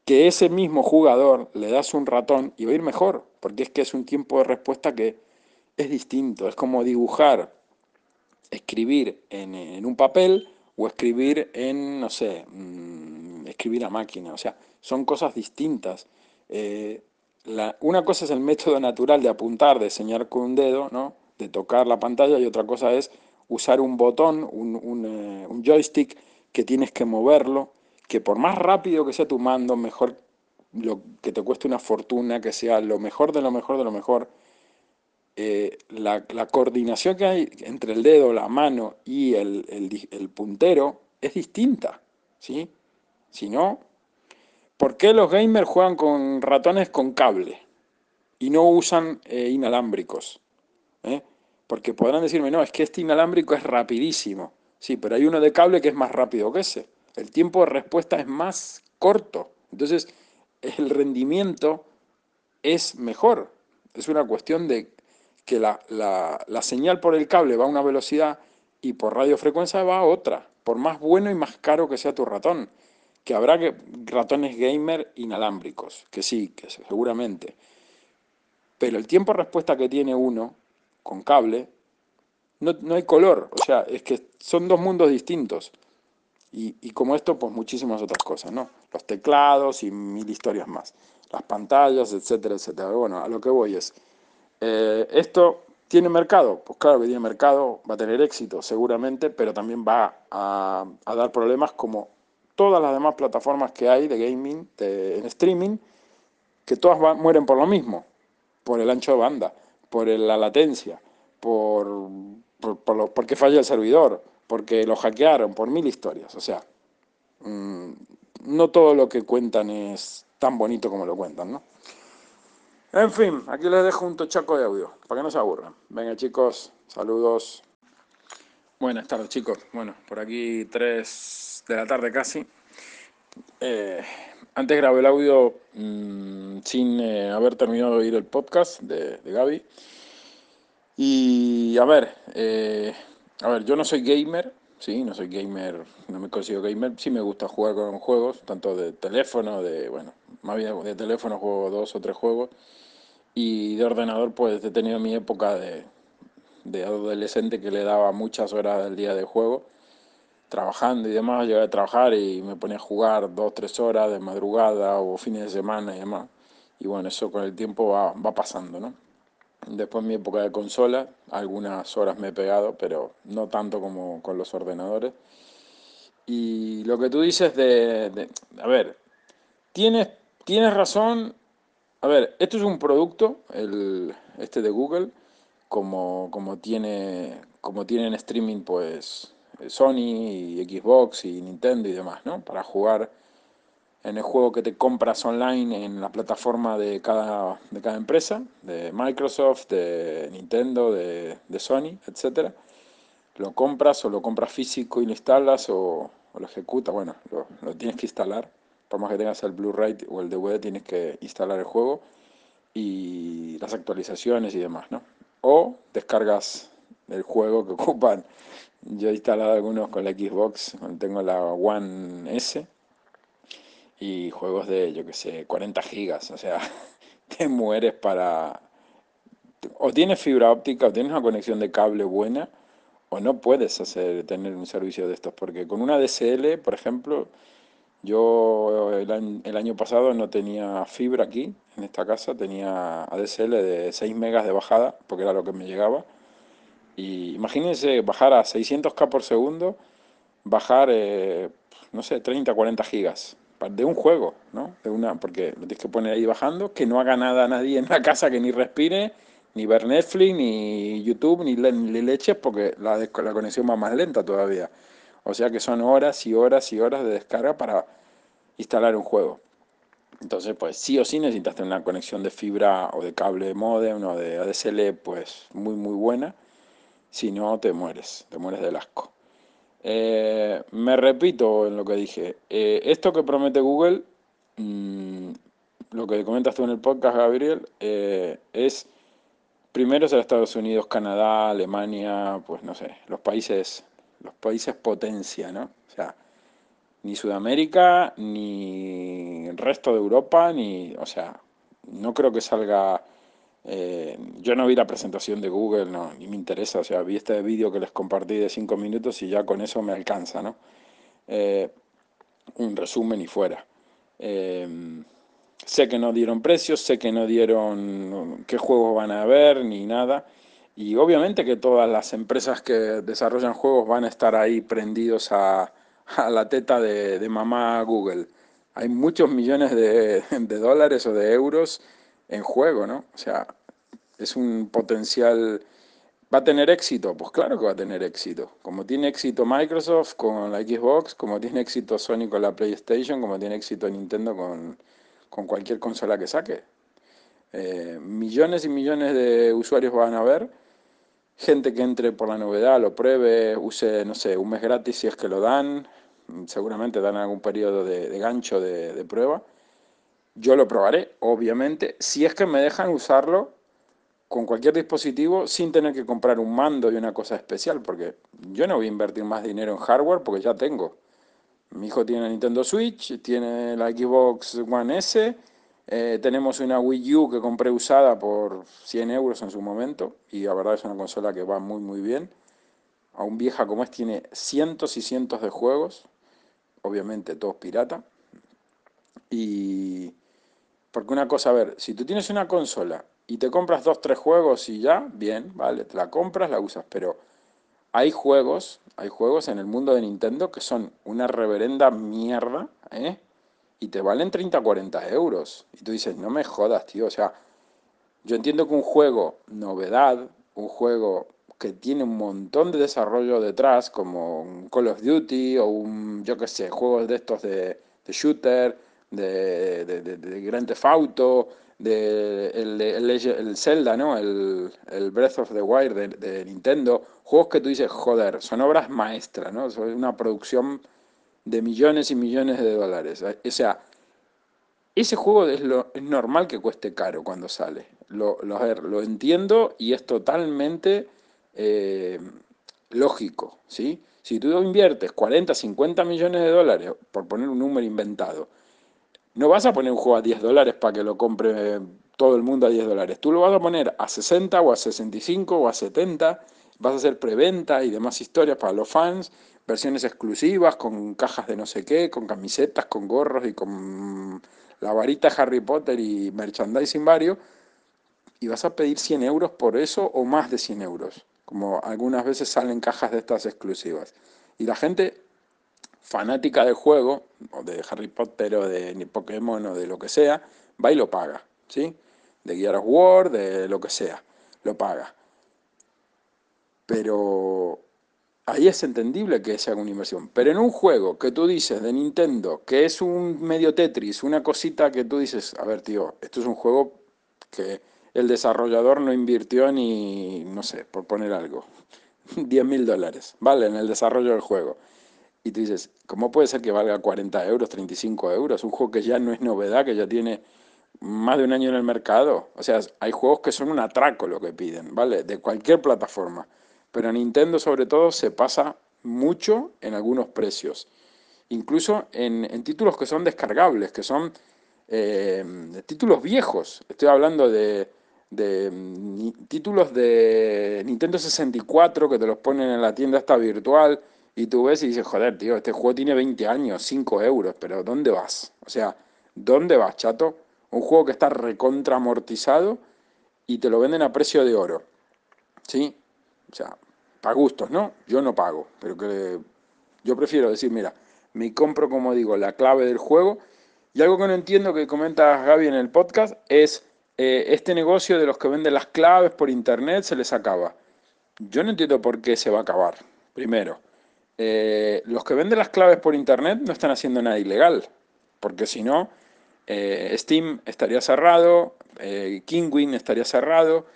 que ese mismo jugador le das un ratón y va a ir mejor, porque es que es un tiempo de respuesta que es distinto, es como dibujar, escribir en, un papel o escribir en, no sé, mm, escribir a máquina, o sea, son cosas distintas. Eh, una cosa es el método natural de apuntar, de señalar con un dedo, ¿no? de tocar la pantalla, y otra cosa es usar un botón, un, un, eh, un joystick que tienes que moverlo, que por más rápido que sea tu mando, mejor lo, que te cueste una fortuna, que sea lo mejor de lo mejor de lo mejor, eh, la, coordinación que hay entre el dedo, la mano y el, puntero es distinta, ¿sí? Si no, ¿por qué los gamers juegan con ratones con cable y no usan eh, inalámbricos? ¿Eh? Porque podrán decirme, no, es que este inalámbrico es rapidísimo. Sí, pero hay uno de cable que es más rápido que ese. El tiempo de respuesta es más corto. Entonces, el rendimiento es mejor. Es una cuestión de que la, señal por el cable va a una velocidad y por radiofrecuencia va a otra, por más bueno y más caro que sea tu ratón. Que habrá que, ratones gamer inalámbricos, que sí, que seguramente. Pero el tiempo de respuesta que tiene uno con cable no, hay color, o sea, es que son dos mundos distintos. Y, como esto, pues muchísimas otras cosas, ¿no? Los teclados y mil historias más. Las pantallas, etcétera, etcétera. Bueno, a lo que voy es, eh, ¿esto tiene mercado? Pues claro que tiene mercado, va a tener éxito seguramente, pero también va a, dar problemas como todas las demás plataformas que hay de gaming, en streaming, que todas mueren por lo mismo, por el ancho de banda por la latencia, por, por, porque falla el servidor, porque lo hackearon, por mil historias. O sea, mm, no todo lo que cuentan es tan bonito como lo cuentan, ¿no? En fin, aquí les dejo un tochaco de audio, para que no se aburran. Venga chicos, saludos. Buenas tardes chicos. Bueno, por aquí 3 de la tarde casi. Eh, antes grabé el audio mmm, sin eh, haber terminado de oír el podcast de, de Gaby. Y a ver, eh, a ver, yo no soy gamer, sí, no soy gamer, no me consigo gamer, sí me gusta jugar con juegos, tanto de teléfono, de, bueno, más bien de teléfono juego dos o tres juegos, y de ordenador pues he tenido mi época de, de adolescente que le daba muchas horas al día de juego, trabajando y demás, llegué a trabajar y me ponía a jugar dos, tres horas de madrugada o fines de semana y demás. Y bueno, eso con el tiempo va, va pasando, ¿no? Después mi época de consola, algunas horas me he pegado, pero no tanto como con los ordenadores. Y lo que tú dices de, a ver, tienes, tienes razón. A ver, esto es un producto, el, este de Google, como, como, tiene, como tienen streaming pues Sony y Xbox y Nintendo y demás, ¿no? Para jugar en el juego que te compras online en la plataforma de cada, de cada empresa, de Microsoft, de Nintendo, de, de Sony, etc. Lo compras o lo compras físico y lo instalas o, lo ejecutas, bueno, lo, lo, tienes que instalar, por más que tengas el Blu-ray o el DVD, tienes que instalar el juego y las actualizaciones y demás, ¿no? O descargas el juego que ocupan. Yo he instalado algunos con la Xbox, tengo la One S, y juegos de, yo que sé, 40 gigas, o sea, te mueres para... O tienes fibra óptica o tienes una conexión de cable buena, o no puedes hacer, tener un servicio de estos, porque con una DSL, por ejemplo, yo el, el año pasado no tenía fibra aquí, en esta casa, tenía ADSL de 6 megas de bajada, porque era lo que me llegaba, y imagínense bajar a 600k por segundo, bajar, eh, no sé, 30, 40 gigas de un juego, ¿no? De una, porque lo tienes que poner ahí bajando, que no haga nada nadie en la casa que ni respire, ni ver Netflix, ni YouTube, ni, ni leches, porque la, la conexión va más lenta todavía. O sea que son horas y horas y horas de descarga para instalar un juego. Entonces, pues sí o sí necesitas tener una conexión de fibra o de cable modem o de ADSL, pues muy, muy buena. Si no, te mueres, te mueres del asco. Eh, me repito en lo que dije. Eh, esto que promete Google, mmm, lo que comentas tú en el podcast, Gabriel, eh, es primero ser Estados Unidos, Canadá, Alemania, pues no sé, los países, los países potencia, ¿no? O sea, ni Sudamérica, ni el resto de Europa, ni, o sea, no creo que salga eh, yo no vi la presentación de Google, no, ni me interesa, o sea, vi este vídeo que les compartí de 5 minutos y ya con eso me alcanza, ¿no? Eh, un resumen y fuera. Eh, sé que no dieron precios, sé que no dieron qué juegos van a haber, ni nada. Y obviamente que todas las empresas que desarrollan juegos van a estar ahí prendidos a, a la teta de, de, mamá Google. Hay muchos millones de, de dólares o de euros en juego, ¿no? O sea, es un potencial... ¿Va a tener éxito? Pues claro que va a tener éxito. Como tiene éxito Microsoft con la Xbox, como tiene éxito Sony con la PlayStation, como tiene éxito Nintendo con, con cualquier consola que saque. Eh, millones y millones de usuarios van a ver. Gente que entre por la novedad, lo pruebe, use, no sé, un mes gratis si es que lo dan. Seguramente dan algún periodo de, gancho de prueba yo lo probaré, obviamente, si es que me dejan usarlo con cualquier dispositivo sin tener que comprar un mando y una cosa especial, porque yo no voy a invertir más dinero en hardware porque ya tengo. Mi hijo tiene Nintendo Switch, tiene la Xbox One S, eh, tenemos una Wii U que compré usada por 100 euros en su momento y la verdad es una consola que va muy muy bien. Aún vieja como es, tiene cientos y cientos de juegos, obviamente todos pirata. Y, porque una cosa, a ver, si tú tienes una consola y te compras dos, tres juegos y ya, bien, vale, te la compras, la usas, pero hay juegos, hay juegos en el mundo de Nintendo que son una reverenda mierda, ¿eh? Y te valen 30, 40 euros. Y tú dices, no me jodas, tío, o sea, Yo entiendo que un juego novedad, un juego que tiene un montón de desarrollo detrás, como un Call of Duty o un, yo qué sé, juegos de estos de, shooter, de, de, Grand Theft Auto, de el, Zelda, ¿no? El, Breath of the Wild de, Nintendo, juegos que tú dices, joder, son obras maestras, ¿no? Son una producción de millones y millones de dólares. O sea, ese juego es, lo, es normal que cueste caro cuando sale. Lo, lo, lo entiendo y es totalmente eh, lógico, ¿sí? Si tú inviertes 40, 50 millones de dólares, por poner un número inventado, no vas a poner un juego a 10 dólares para que lo compre todo el mundo a 10 dólares. Tú lo vas a poner a 60 o a 65 o a 70, vas a hacer preventa y demás historias para los fans, versiones exclusivas con cajas de no sé qué, con camisetas, con gorros y con la varita Harry Potter y merchandising varios, y vas a pedir 100 euros por eso o más de 100 euros como algunas veces salen cajas de estas exclusivas. Y la gente fanática del juego, o de Harry Potter, o de Pokémon, o de lo que sea, va y lo paga, ¿sí? De Gear of War, de lo que sea, lo paga. Pero ahí es entendible que sea una inversión. Pero en un juego que tú dices de Nintendo, que es un medio Tetris, una cosita que tú dices, a ver, tío, esto es un juego que el desarrollador no invirtió ni, no sé, por poner algo, 10 mil dólares, ¿vale? En el desarrollo del juego. Y tú dices, ¿cómo puede ser que valga 40 euros, 35 euros? Un juego que ya no es novedad, que ya tiene más de un año en el mercado. O sea, hay juegos que son un atraco lo que piden, ¿vale? De cualquier plataforma. Pero Nintendo sobre todo se pasa mucho en algunos precios. Incluso en, en títulos que son descargables, que son eh, títulos viejos. Estoy hablando de, de títulos de Nintendo 64 que te los ponen en la tienda esta virtual y tú ves y dices, joder, tío, este juego tiene 20 años, 5 euros, pero ¿dónde vas? O sea, ¿dónde vas, chato? Un juego que está recontra amortizado y te lo venden a precio de oro. ¿Sí? O sea, para gustos, ¿no? Yo no pago, pero que yo prefiero decir, mira, me compro, como digo, la clave del juego. Y algo que no entiendo que comenta Gaby en el podcast es eh, este negocio de los que venden las claves por internet se les acaba. Yo no entiendo por qué se va a acabar. Primero, eh, los que venden las claves por internet no están haciendo nada ilegal, porque si no, eh, Steam estaría cerrado, Kingwin estaría cerrado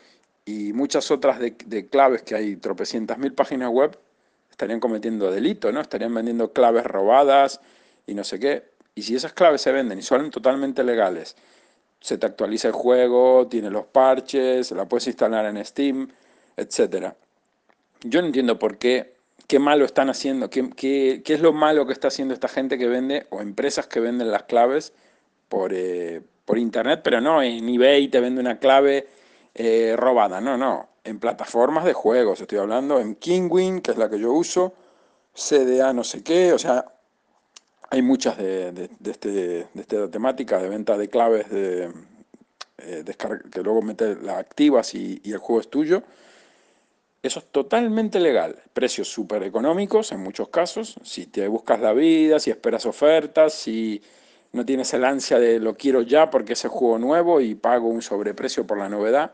y muchas otras de, claves que hay tropecientas mil páginas web estarían cometiendo delito, ¿no? Estarían vendiendo claves robadas y no sé qué. Y si esas claves se venden y son totalmente legales se te actualiza el juego, tiene los parches, la puedes instalar en Steam, etc. Yo no entiendo por qué, qué malo están haciendo, qué, qué, qué, es lo malo que está haciendo esta gente que vende, o empresas que venden las claves por, eh, por internet, pero no en eBay te vende una clave eh, robada, no, no, en plataformas de juegos, estoy hablando en Kingwin, que es la que yo uso, CDA no sé qué, o sea, hay muchas de, este, de, esta temática de venta de claves de, eh, que luego metes, las activas y, el juego es tuyo. Eso es totalmente legal. Precios súper económicos en muchos casos. Si te buscas la vida, si esperas ofertas, si no tienes el ansia de lo quiero ya porque es el juego nuevo y pago un sobreprecio por la novedad.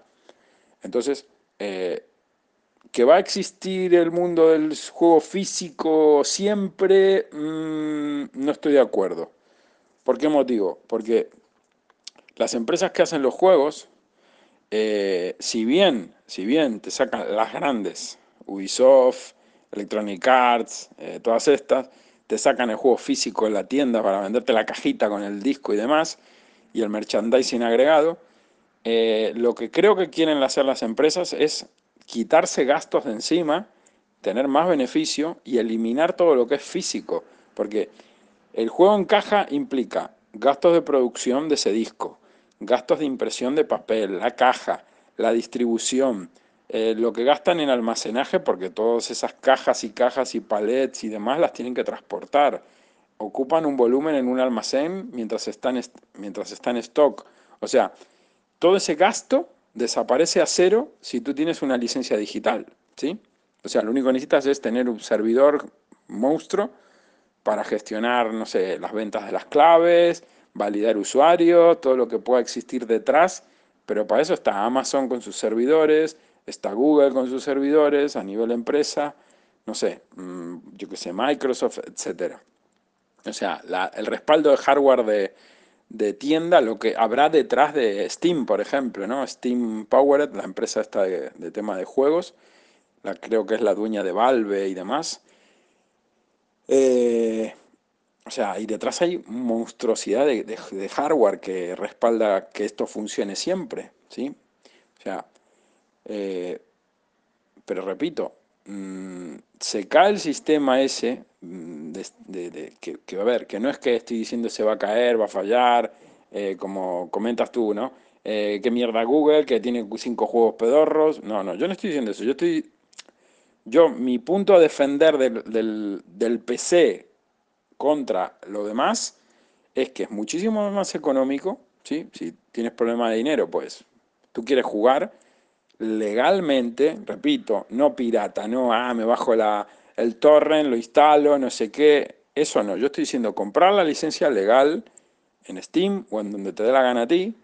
Entonces, eh, que va a existir el mundo del juego físico siempre, mm, no estoy de acuerdo. ¿Por qué motivo? Porque las empresas que hacen los juegos, eh, si bien, si bien te sacan las grandes, Ubisoft, Electronic Arts, eh, todas estas, te sacan el juego físico en la tienda para venderte la cajita con el disco y demás, y el merchandising agregado, eh, lo que creo que quieren hacer las empresas es quitarse gastos de encima, tener más beneficio y eliminar todo lo que es físico, porque el juego en caja implica gastos de producción de ese disco, gastos de impresión de papel, la caja, la distribución, eh, lo que gastan en almacenaje, porque todas esas cajas y cajas y palets y demás las tienen que transportar. Ocupan un volumen en un almacén mientras están, mientras está en stock. O sea, todo ese gasto desaparece a cero si tú tienes una licencia digital, ¿sí? O sea, lo único que necesitas es tener un servidor monstruo para gestionar, no sé, las ventas de las claves, validar usuarios, todo lo que pueda existir detrás Pero para eso está Amazon con sus servidores, está Google con sus servidores a nivel empresa, no sé, mm, yo qué sé, Microsoft, etc. O sea, el respaldo de hardware de, de, tienda, lo que habrá detrás de Steam, por ejemplo, ¿no? Steam Powered, la empresa esta de, tema de juegos, la, creo que es la dueña de Valve y demás. Eh, o sea, y detrás hay monstruosidad de, hardware que respalda que esto funcione siempre, ¿sí? O sea, eh, pero repito, mm, se cae el sistema ese, mm, de, que, va a ver, que no es que estoy diciendo se va a caer, va a fallar, eh, como comentas tú, ¿no? Eh, ¿Qué mierda Google, que tiene cinco juegos pedorros? No, no, yo no estoy diciendo eso, yo estoy... Yo, mi punto a defender del, del, del PC contra lo demás es que es muchísimo más económico, ¿sí? Si tienes problema de dinero, pues tú quieres jugar legalmente, repito, no pirata, no, ah, me bajo la, el torrent, lo instalo, no sé qué, eso no, yo estoy diciendo comprar la licencia legal en Steam o en donde te dé la gana a ti,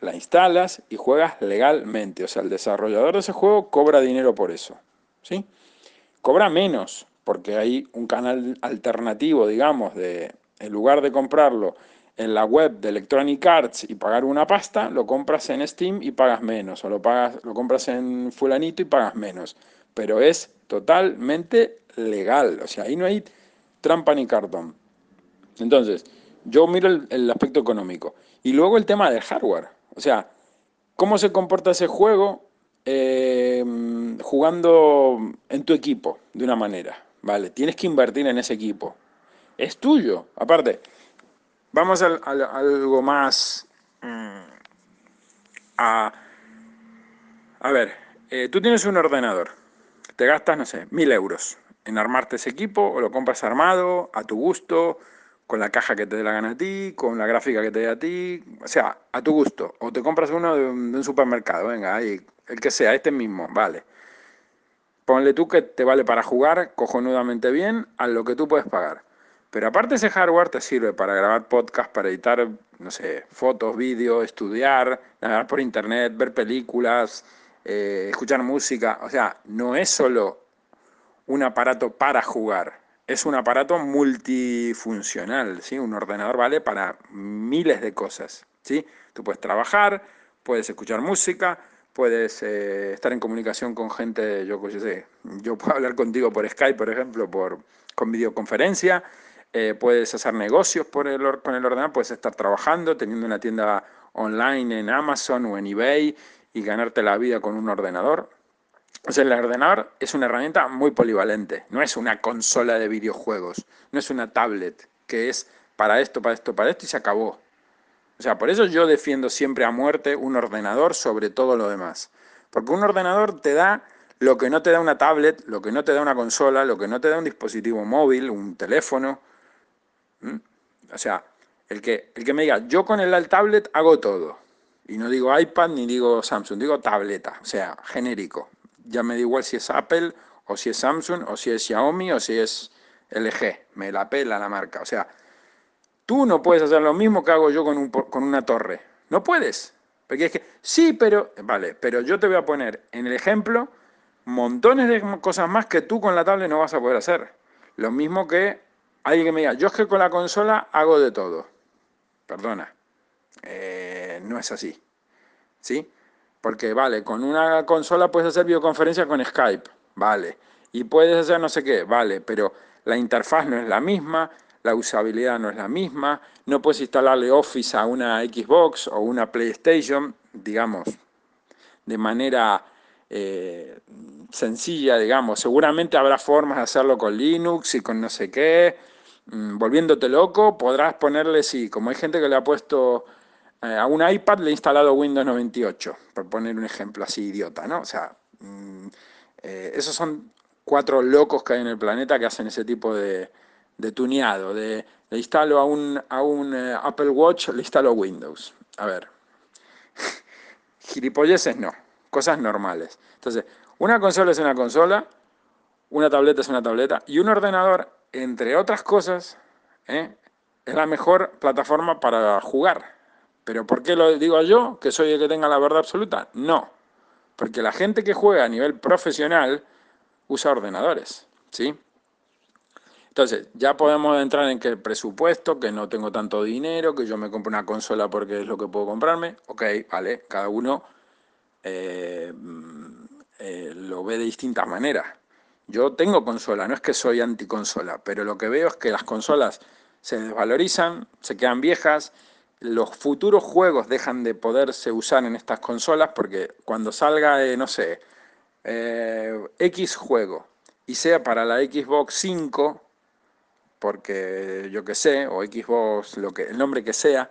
la instalas y juegas legalmente, o sea, el desarrollador de ese juego cobra dinero por eso, ¿sí? Cobra menos, porque hay un canal alternativo, digamos, de en lugar de comprarlo en la web de Electronic Arts y pagar una pasta, lo compras en Steam y pagas menos, o lo, pagas, lo compras en fulanito y pagas menos. Pero es totalmente legal, o sea, ahí no hay trampa ni cartón. Entonces, yo miro el, aspecto económico. Y luego el tema del hardware, o sea, cómo se comporta ese juego eh, jugando en tu equipo de una manera. Vale, tienes que invertir en ese equipo. Es tuyo. Aparte, vamos a, algo más... Mm, a, ver, eh, tú tienes un ordenador. Te gastas, no sé, mil euros en armarte ese equipo o lo compras armado, a tu gusto, con la caja que te dé la gana a ti, con la gráfica que te dé a ti, o sea, a tu gusto. O te compras uno de un, de un supermercado, venga, ahí, el que sea, este mismo, vale. Ponle tú que te vale para jugar cojonudamente bien a lo que tú puedes pagar. Pero aparte ese hardware te sirve para grabar podcast, para editar, no sé, fotos, vídeos, estudiar, navegar por internet, ver películas, eh, escuchar música. O sea, no es solo un aparato para jugar, es un aparato multifuncional, ¿sí? Un ordenador vale para miles de cosas, ¿sí? Tú puedes trabajar, puedes escuchar música, puedes eh, estar en comunicación con gente, yo qué sé, yo puedo hablar contigo por Skype, por ejemplo, por, con videoconferencia, eh, puedes hacer negocios por el, con el ordenador, puedes estar trabajando, teniendo una tienda online en Amazon o en eBay y ganarte la vida con un ordenador. O sea, el ordenador es una herramienta muy polivalente, no es una consola de videojuegos, no es una tablet que es para esto, para esto, para esto y se acabó. O sea, por eso yo defiendo siempre a muerte un ordenador sobre todo lo demás. Porque un ordenador te da lo que no te da una tablet, lo que no te da una consola, lo que no te da un dispositivo móvil, un teléfono. O sea, el que, el que me diga, yo con el tablet hago todo. Y no digo iPad ni digo Samsung, digo tableta, o sea, genérico. Ya me da igual si es Apple o si es Samsung o si es Xiaomi o si es LG. Me la pela la marca. O sea, Tú no puedes hacer lo mismo que hago yo con, un, con una torre. No puedes. Porque es que, sí, pero, vale, pero yo te voy a poner en el ejemplo montones de cosas más que tú con la tablet no vas a poder hacer. Lo mismo que alguien que me diga, yo es que con la consola hago de todo. Perdona, eh, no es así. ¿Sí? Porque, vale, con una consola puedes hacer videoconferencia con Skype, vale. Y puedes hacer no sé qué, vale, pero la interfaz no es la misma, la usabilidad no es la misma, no puedes instalarle Office a una Xbox o una PlayStation, digamos, de manera eh, sencilla, digamos. Seguramente habrá formas de hacerlo con Linux y con no sé qué. Mm, volviéndote loco, podrás ponerle, sí, como hay gente que le ha puesto eh, a un iPad, le ha instalado Windows 98, por poner un ejemplo así idiota, ¿no? O sea, mm, eh, esos son cuatro locos que hay en el planeta que hacen ese tipo de, de tuneado, de le instalo a un, a un eh, Apple Watch, le instalo Windows. A ver, gilipolleces no, cosas normales. Entonces, una consola es una consola, una tableta es una tableta, y un ordenador, entre otras cosas, ¿eh? es la mejor plataforma para jugar. ¿Pero por qué lo digo yo, que soy el que tenga la verdad absoluta? No, porque la gente que juega a nivel profesional usa ordenadores, ¿sí? Entonces, ya podemos entrar en que el presupuesto, que no tengo tanto dinero, que yo me compro una consola porque es lo que puedo comprarme. Ok, vale, cada uno eh, mm, eh, lo ve de distintas maneras. Yo tengo consola, no es que soy anticonsola, pero lo que veo es que las consolas se desvalorizan, se quedan viejas, los futuros juegos dejan de poderse usar en estas consolas porque cuando salga, eh, no sé, X juego y sea para la Xbox 5, porque yo que sé, o Xbox, lo que, el nombre que sea,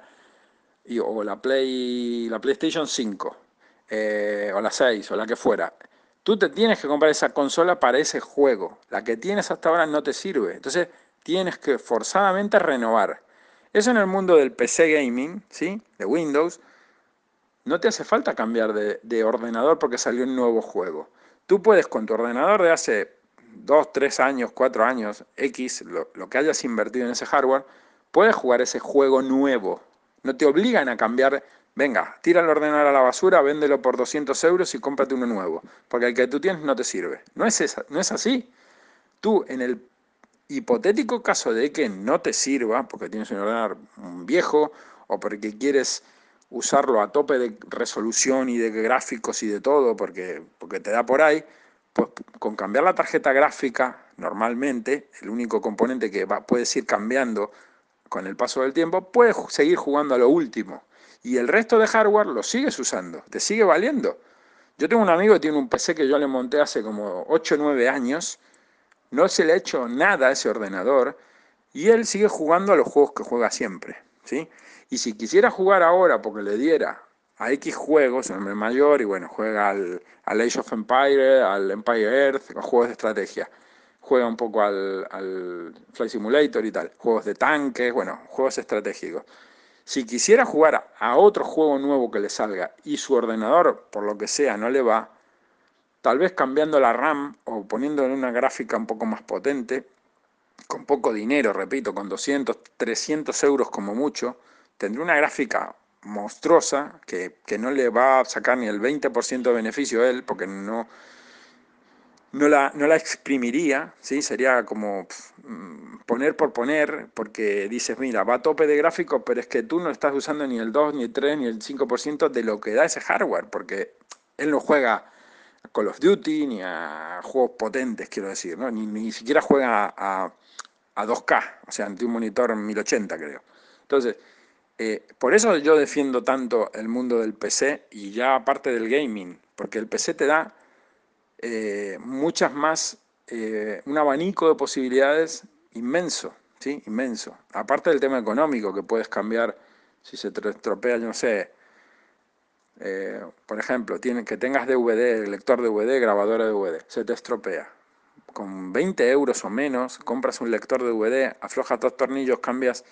o la, Play, la PlayStation 5, eh, o la 6, o la que fuera, tú te tienes que comprar esa consola para ese juego. La que tienes hasta ahora no te sirve. Entonces tienes que forzadamente renovar. Eso en el mundo del PC gaming, ¿sí? De Windows, no te hace falta cambiar de, de ordenador porque salió un nuevo juego. Tú puedes con tu ordenador de hace dos, tres años, cuatro años, X, lo, que hayas invertido en ese hardware, puedes jugar ese juego nuevo. No te obligan a cambiar, venga, tira el ordenador a la basura, véndelo por 200 euros y cómprate uno nuevo, porque el que tú tienes no te sirve. No es, esa, no es así. Tú, en el hipotético caso de que no te sirva, porque tienes un ordenador viejo o porque quieres usarlo a tope de resolución y de gráficos y de todo, porque, porque te da por ahí, pues con cambiar la tarjeta gráfica, normalmente, el único componente que va, puedes ir cambiando con el paso del tiempo, puedes seguir jugando a lo último. Y el resto de hardware lo sigues usando, te sigue valiendo. Yo tengo un amigo que tiene un PC que yo le monté hace como 8 o 9 años, no se le ha hecho nada a ese ordenador, y él sigue jugando a los juegos que juega siempre. ¿sí? Y si quisiera jugar ahora porque le diera a X juegos, un hombre mayor, y bueno, juega al, Age of Empire, al Empire Earth, juegos de estrategia. Juega un poco al, al Flight Simulator y tal. Juegos de tanques, bueno, juegos estratégicos. Si quisiera jugar a otro juego nuevo que le salga y su ordenador, por lo que sea, no le va, tal vez cambiando la RAM o poniéndole una gráfica un poco más potente, con poco dinero, repito, con 200, 300 euros como mucho, tendría una gráfica monstruosa que, no le va a sacar ni el 20% de beneficio a él porque no, no, la, no la exprimiría, ¿sí? sería como mm, poner por poner, porque dices, mira, va a tope de gráfico, pero es que tú no estás usando ni el 2, ni el 3, ni el 5% de lo que da ese hardware, porque él no juega a Call of Duty ni a juegos potentes, quiero decir, ¿no? ni, ni siquiera juega a, a 2K, o sea, ante un monitor 1080 creo. Entonces, eh, por eso yo defiendo tanto el mundo del PC y ya aparte del gaming, porque el PC te da eh, muchas más, eh, un abanico de posibilidades inmenso, ¿sí? Inmenso. Aparte del tema económico, que puedes cambiar si se te estropea, yo no sé, por ejemplo, tiene, que tengas DVD, lector DVD, grabadora DVD, se te estropea. Con 20 euros o menos, compras un lector DVD, aflojas dos tornillos, cambias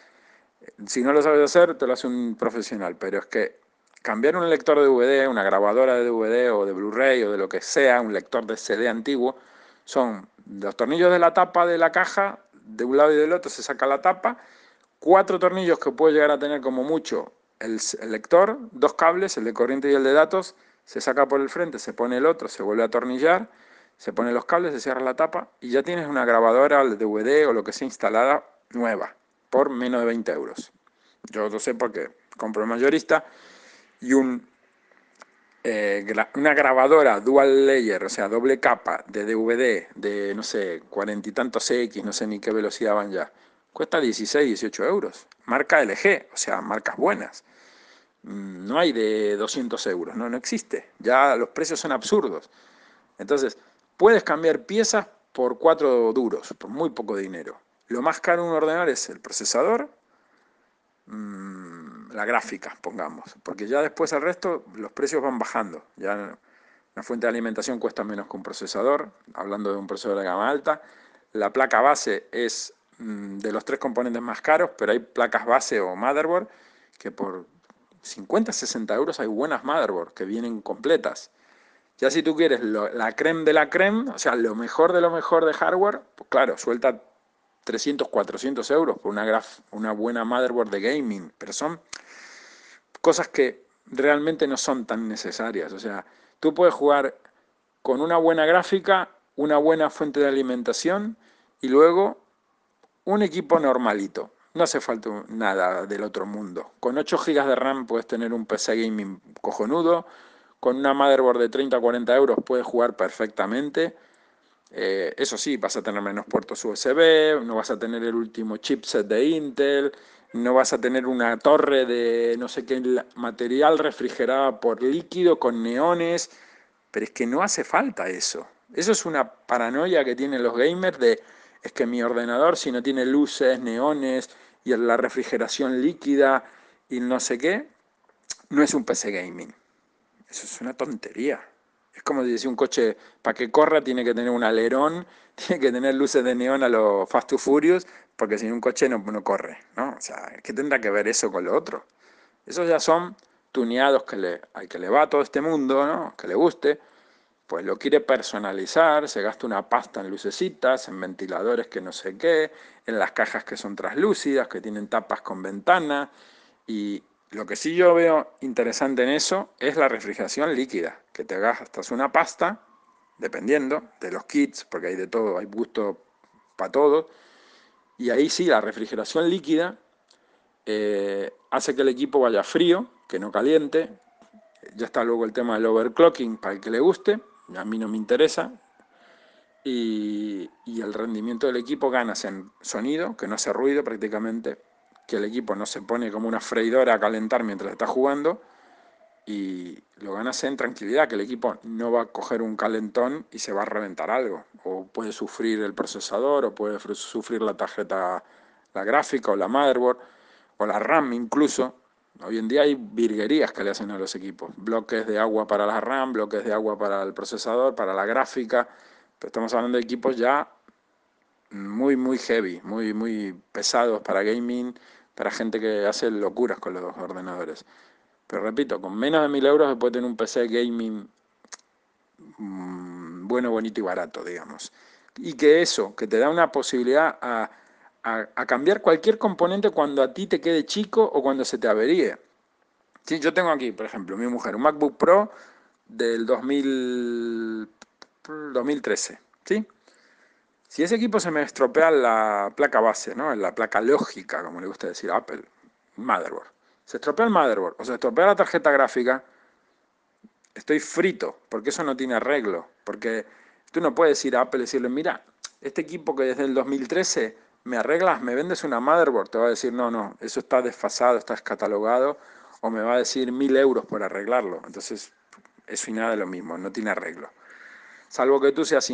si no lo sabes hacer, te lo hace un profesional, pero es que cambiar un lector de DVD, una grabadora de DVD o de Blu-ray o de lo que sea, un lector de CD antiguo, son los tornillos de la tapa de la caja, de un lado y del otro se saca la tapa, cuatro tornillos que puede llegar a tener como mucho el, lector, dos cables, el de corriente y el de datos, se saca por el frente, se pone el otro, se vuelve a atornillar, se pone los cables, se cierra la tapa y ya tienes una grabadora de DVD o lo que sea instalada nueva por menos de 20 euros. Yo lo sé porque compro el mayorista y un, eh, una grabadora dual layer, o sea, doble capa de DVD de, no sé, cuarenta y tantos X, no sé ni qué velocidad van ya, cuesta 16, 18 euros. Marca LG, o sea, marcas buenas. Mm, no hay de 200 euros, no, no existe. Ya los precios son absurdos. Entonces, puedes cambiar piezas por cuatro duros, por muy poco dinero. Lo más caro en un ordenador es el procesador, mm, la gráfica, pongamos, porque ya después al resto los precios van bajando. Ya la fuente de alimentación cuesta menos que un procesador, hablando de un procesador de gama alta. La placa base es mm, de los tres componentes más caros, pero hay placas base o motherboard que por 50, 60 euros hay buenas motherboard que vienen completas. Ya si tú quieres la creme de la creme, o sea, lo mejor de lo mejor de hardware, pues claro, suelta 300, 400 euros por una, una buena motherboard de gaming, pero son cosas que realmente no son tan necesarias. O sea, tú puedes jugar con una buena gráfica, una buena fuente de alimentación y luego un equipo normalito. No hace falta nada del otro mundo. Con 8 GB de RAM puedes tener un PC gaming cojonudo. Con una motherboard de 30 o 40 euros puedes jugar perfectamente. Eh, eso sí, vas a tener menos puertos USB, no vas a tener el último chipset de Intel, no vas a tener una torre de no sé qué material refrigerada por líquido con neones, pero es que no hace falta eso. Eso es una paranoia que tienen los gamers de es que mi ordenador si no tiene luces, neones y la refrigeración líquida y no sé qué, no es un PC gaming. Eso es una tontería. Es como si un coche, para que corra tiene que tener un alerón, tiene que tener luces de neón a los Fast to Furious, porque si un coche no, no corre, ¿no? O sea, ¿qué tendrá que ver eso con lo otro? Esos ya son tuneados que le, al que le va todo este mundo, ¿no? Que le guste, pues lo quiere personalizar, se gasta una pasta en lucecitas, en ventiladores que no sé qué, en las cajas que son translúcidas, que tienen tapas con ventana. Y lo que sí yo veo interesante en eso es la refrigeración líquida, que te gastas una pasta, dependiendo de los kits, porque hay de todo, hay gusto para todo. Y ahí sí, la refrigeración líquida eh, hace que el equipo vaya frío, que no caliente. Ya está luego el tema del overclocking para el que le guste a mí no me interesa. Y, el rendimiento del equipo ganas en sonido, que no hace ruido prácticamente, que el equipo no se pone como una freidora a calentar mientras está jugando, y lo ganas en tranquilidad, que el equipo no va a coger un calentón y se va a reventar algo, o puede sufrir el procesador, o puede sufrir la tarjeta, la gráfica, o la motherboard, o la RAM incluso, Hoy en día hay virguerías que le hacen a los equipos. Bloques de agua para la RAM, bloques de agua para el procesador, para la gráfica. Pero estamos hablando de equipos ya muy, muy heavy, muy, muy pesados para gaming, para gente que hace locuras con los ordenadores. Pero repito, con menos de mil euros se puede tener un PC gaming mm, bueno, bonito y barato, digamos. Y que eso, que te da una posibilidad a cambiar cualquier componente cuando a ti te quede chico o cuando se te averíe. Sí, yo tengo aquí, por ejemplo, mi mujer, un MacBook Pro del 2000, 2013, ¿sí? Si ese equipo se me estropea la placa base, ¿no? la placa lógica, como le gusta decir Apple, motherboard, se estropea el motherboard o se estropea la tarjeta gráfica, estoy frito, porque eso no tiene arreglo, porque tú no puedes ir a Apple y decirle, mira, este equipo que desde el 2013 ¿me arreglas? ¿Me vendes una motherboard? Te va a decir, no, no, eso está desfasado, está descatalogado, o me va a decir mil euros por arreglarlo. Entonces, eso y nada de lo mismo, no tiene arreglo. Salvo que tú seas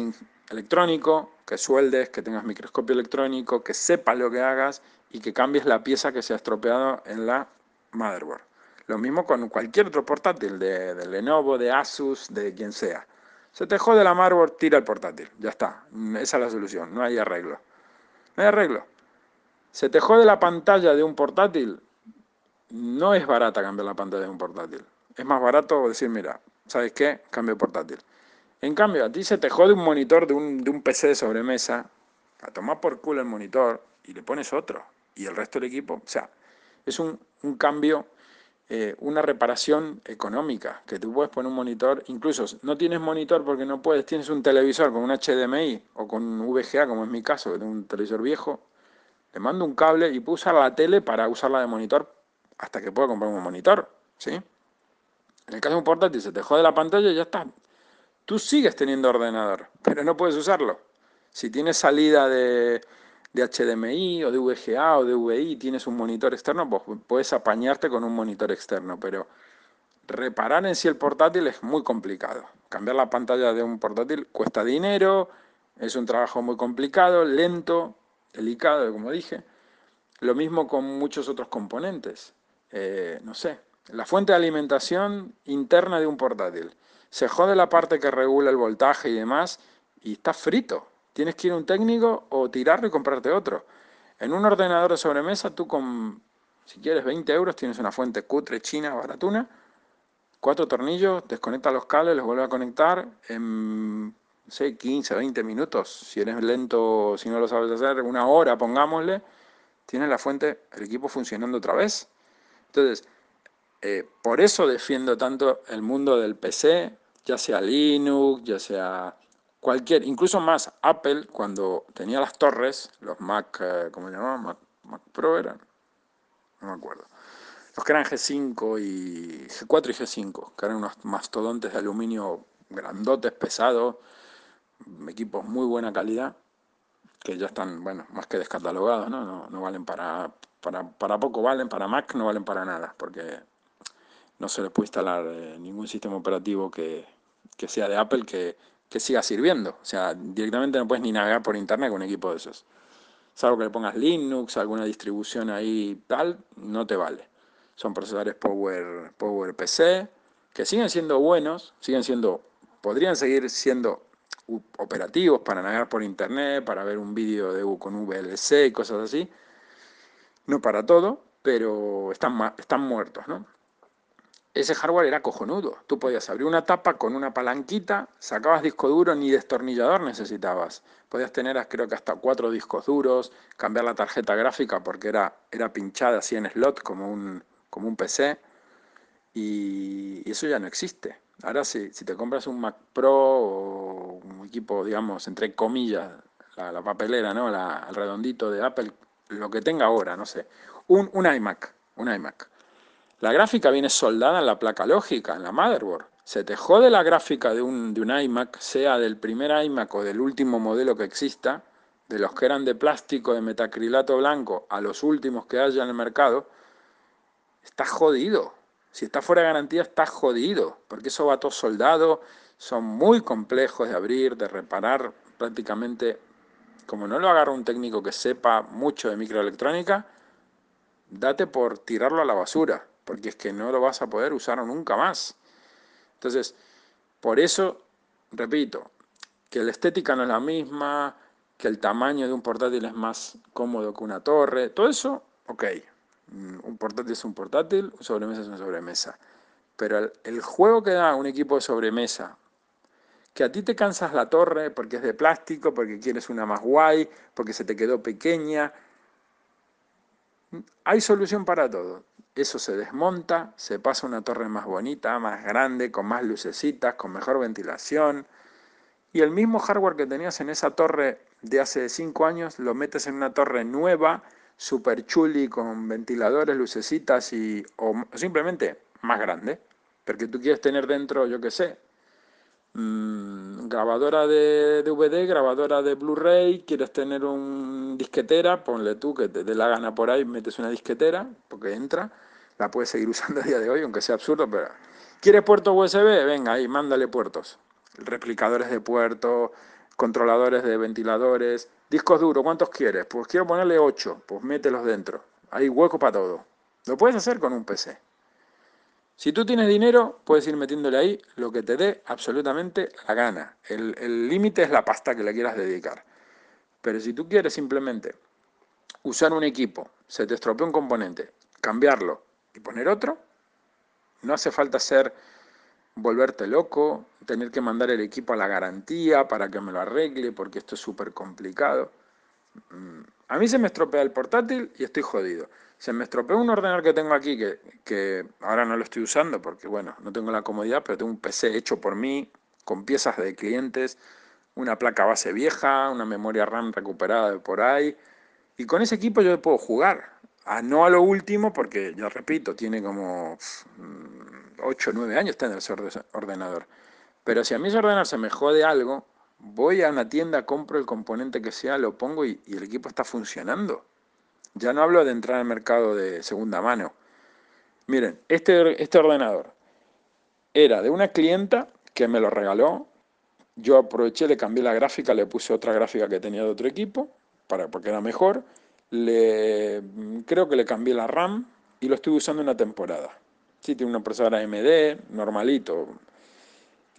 electrónico, que sueldes, que tengas microscopio electrónico, que sepas lo que hagas y que cambies la pieza que se ha estropeado en la motherboard. Lo mismo con cualquier otro portátil, de, Lenovo, de Asus, de quien sea. Se te jode la motherboard, tira el portátil. Ya está. Esa es la solución, no hay arreglo. No hay arreglo. Se te jode la pantalla de un portátil, no es barata cambiar la pantalla de un portátil. Es más barato decir, mira, ¿sabes qué? Cambio portátil. En cambio, a ti se te jode un monitor de un, de un PC de sobremesa, a tomar por culo el monitor y le pones otro. Y el resto del equipo, o sea, es un, un cambio eh, una reparación económica, que tú puedes poner un monitor, incluso no tienes monitor porque no puedes, tienes un televisor con un HDMI o con un VGA, como es mi caso, que tengo un televisor viejo, le mando un cable y puedo usar la tele para usarla de monitor hasta que pueda comprar un monitor, ¿sí? En el caso de un portátil se te jode la pantalla y ya está. Tú sigues teniendo ordenador, pero no puedes usarlo. Si tienes salida de, HDMI o de VGA o de VI, tienes un monitor externo, pues puedes apañarte con un monitor externo, pero reparar en sí el portátil es muy complicado. Cambiar la pantalla de un portátil cuesta dinero, es un trabajo muy complicado, lento, delicado, como dije. Lo mismo con muchos otros componentes. Eh, no sé, la fuente de alimentación interna de un portátil. Se jode la parte que regula el voltaje y demás y está frito. Tienes que ir a un técnico o tirarlo y comprarte otro. En un ordenador de sobremesa, tú con, si quieres, 20 euros, tienes una fuente cutre china, baratuna, cuatro tornillos, desconecta los cables, los vuelve a conectar en, sé, 15, 20 minutos. Si eres lento, si no lo sabes hacer, una hora, pongámosle, tienes la fuente, el equipo funcionando otra vez. Entonces, Eh, por eso defiendo tanto el mundo del PC, ya sea Linux, ya sea cualquier, incluso más Apple, cuando tenía las torres, los Mac, eh, ¿cómo se llamaban? Mac, Mac, Pro eran, no me acuerdo. Los que eran G5 y G4 y G5, que eran unos mastodontes de aluminio grandotes, pesados, equipos muy buena calidad, que ya están, bueno, más que descatalogados, ¿no? No, valen para, para, poco, valen para Mac, no valen para nada, porque no se les puede instalar eh, ningún sistema operativo que, sea de Apple que, que, siga sirviendo. O sea, directamente no puedes ni navegar por internet con un equipo de esos. Salvo que le pongas Linux, alguna distribución ahí tal, no te vale. Son procesadores Power, Power PC, que siguen siendo buenos, siguen siendo, podrían seguir siendo operativos para navegar por internet, para ver un vídeo de con VLC y cosas así. No para todo, pero están, están muertos, ¿no? Ese hardware era cojonudo. Tú podías abrir una tapa con una palanquita, sacabas disco duro, ni destornillador necesitabas. Podías tener, creo que hasta cuatro discos duros, cambiar la tarjeta gráfica porque era, era pinchada así en slot como un, como un PC. Y eso ya no existe. Ahora sí, si te compras un Mac Pro o un equipo, digamos, entre comillas, la, papelera, ¿no? La, el redondito de Apple, lo que tenga ahora, no sé. Un, un iMac, un iMac. La gráfica viene soldada en la placa lógica, en la motherboard. Se te jode la gráfica de un, de un iMac, sea del primer iMac o del último modelo que exista, de los que eran de plástico, de metacrilato blanco, a los últimos que haya en el mercado, está jodido. Si está fuera de garantía, está jodido, porque eso va todo soldado, son muy complejos de abrir, de reparar, prácticamente, como no lo agarra un técnico que sepa mucho de microelectrónica, date por tirarlo a la basura, porque es que no lo vas a poder usar nunca más. Entonces, por eso, repito, que la estética no es la misma, que el tamaño de un portátil es más cómodo que una torre, todo eso, ok, un portátil es un portátil, un sobremesa es una sobremesa. Pero el, juego que da un equipo de sobremesa, que a ti te cansas la torre porque es de plástico, porque quieres una más guay, porque se te quedó pequeña, hay solución para todo. Eso se desmonta, se pasa una torre más bonita, más grande, con más lucecitas, con mejor ventilación. Y el mismo hardware que tenías en esa torre de hace 5 años, lo metes en una torre nueva, super chuli con ventiladores, lucecitas y, o simplemente más grande, porque tú quieres tener dentro, yo qué sé, mm, grabadora de DVD, grabadora de Blu-ray, quieres tener un disquetera, ponle tú que te dé la gana por ahí, metes una disquetera, porque entra, la puedes seguir usando a día de hoy, aunque sea absurdo, pero... ¿Quieres puerto USB? Venga, ahí, mándale puertos. Replicadores de puertos, controladores de ventiladores, discos duros, ¿cuántos quieres? Pues quiero ponerle 8, pues mételos dentro. Hay hueco para todo. Lo puedes hacer con un PC. Si tú tienes dinero, puedes ir metiéndole ahí lo que te dé absolutamente la gana. El límite es la pasta que le quieras dedicar. Pero si tú quieres simplemente usar un equipo, se te estropea un componente, cambiarlo y poner otro, no hace falta ser volverte loco, tener que mandar el equipo a la garantía para que me lo arregle, porque esto es súper complicado. Mm, a mí se me estropea el portátil y estoy jodido. Se me estropea un ordenador que tengo aquí, que, que ahora no lo estoy usando porque, bueno, no tengo la comodidad, pero tengo un PC hecho por mí, con piezas de clientes, una placa base vieja, una memoria RAM recuperada de por ahí. Y con ese equipo yo puedo jugar. A, no a lo último, porque, ya repito, tiene como 8 o 9 años tener ese ordenador. Pero si a mí ese ordenador se me jode algo, voy a una tienda, compro el componente que sea, lo pongo y, el equipo está funcionando. Ya no hablo de entrar al mercado de segunda mano. Miren, este, este ordenador era de una clienta que me lo regaló. Yo aproveché, le cambié la gráfica, le puse otra gráfica que tenía de otro equipo, para, porque era mejor. Le, creo que le cambié la RAM y lo estuve usando una temporada. Sí, tiene una procesadora AMD, normalito.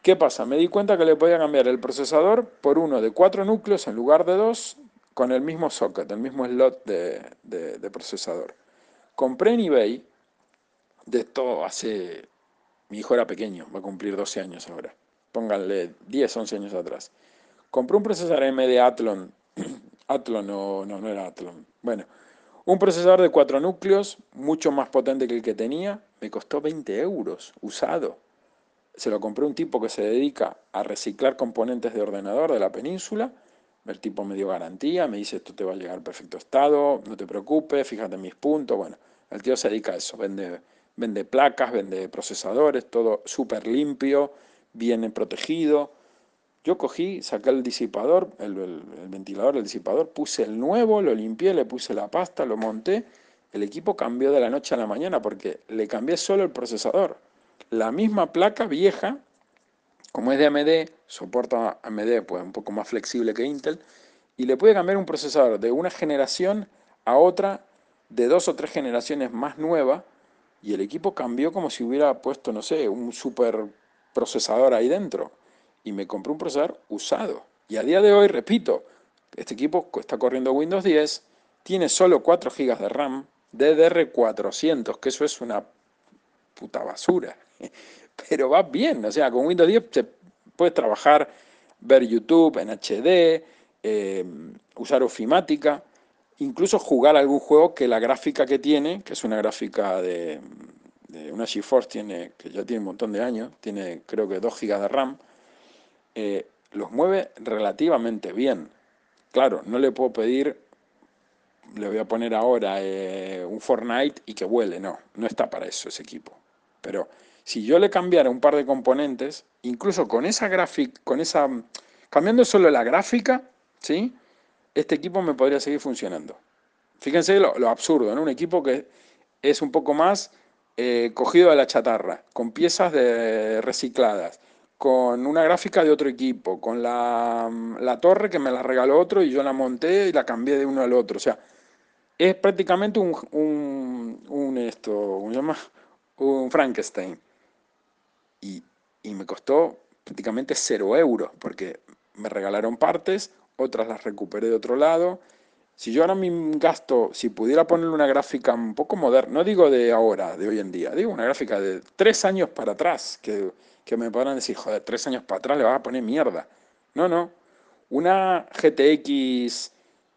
¿Qué pasa? Me di cuenta que le podía cambiar el procesador por uno de cuatro núcleos en lugar de dos, con el mismo socket, el mismo slot de, procesador. Compré en eBay, de esto hace... Mi hijo era pequeño, va a cumplir 12 años ahora. Pónganle 10, 11 años atrás. Compré un procesador AMD Athlon. Athlon no, no era Athlon. Bueno, un procesador de cuatro núcleos, mucho más potente que el que tenía, me costó 20 euros, usado. Se lo compré un tipo que se dedica a reciclar componentes de ordenador de la península. El tipo me dio garantía, me dice esto te va a llegar perfecto estado, no te preocupes, fíjate en mis puntos. Bueno, el tío se dedica a eso, vende, vende placas, vende procesadores, todo súper limpio, bien protegido. Yo cogí, saqué el disipador, el, el, ventilador, el disipador, puse el nuevo, lo limpié, le puse la pasta, lo monté. El equipo cambió de la noche a la mañana porque le cambié solo el procesador. La misma placa vieja, como es de AMD, soporta AMD pues un poco más flexible que Intel, y le pude cambiar un procesador de una generación a otra de dos o tres generaciones más nueva, y el equipo cambió como si hubiera puesto, no sé, un super procesador ahí dentro y me compré un procesador usado. Y a día de hoy, repito, este equipo está corriendo Windows 10, tiene solo 4 GB de RAM, DDR400, que eso es una puta basura. Pero va bien, o sea, con Windows 10 se puede trabajar, ver YouTube en HD, eh, usar ofimática, incluso jugar algún juego que la gráfica que tiene, que es una gráfica de, de una GeForce tiene, que ya tiene un montón de años, tiene creo que 2 GB de RAM, eh, los mueve relativamente bien. Claro, no le puedo pedir, le voy a poner ahora eh, un Fortnite y que vuele, no, no está para eso ese equipo. Pero si yo le cambiara un par de componentes, incluso con esa gráfica, con esa, cambiando solo la gráfica, ¿sí? Este equipo me podría seguir funcionando. Fíjense lo, absurdo, ¿no? Un equipo que es un poco más eh, cogido de la chatarra, con piezas de, recicladas, con una gráfica de otro equipo, con la, torre que me la regaló otro y yo la monté y la cambié de uno al otro. O sea, es prácticamente un, un, un esto, ¿cómo se llama? Un Frankenstein. Y, y me costó prácticamente cero euros, porque me regalaron partes, otras las recuperé de otro lado, si yo ahora mi gasto, si pudiera ponerle una gráfica un poco moderna, no digo de ahora, de hoy en día, digo una gráfica de tres años para atrás, que, que me podrán decir, joder, tres años para atrás le vas a poner mierda. No, no. Una GTX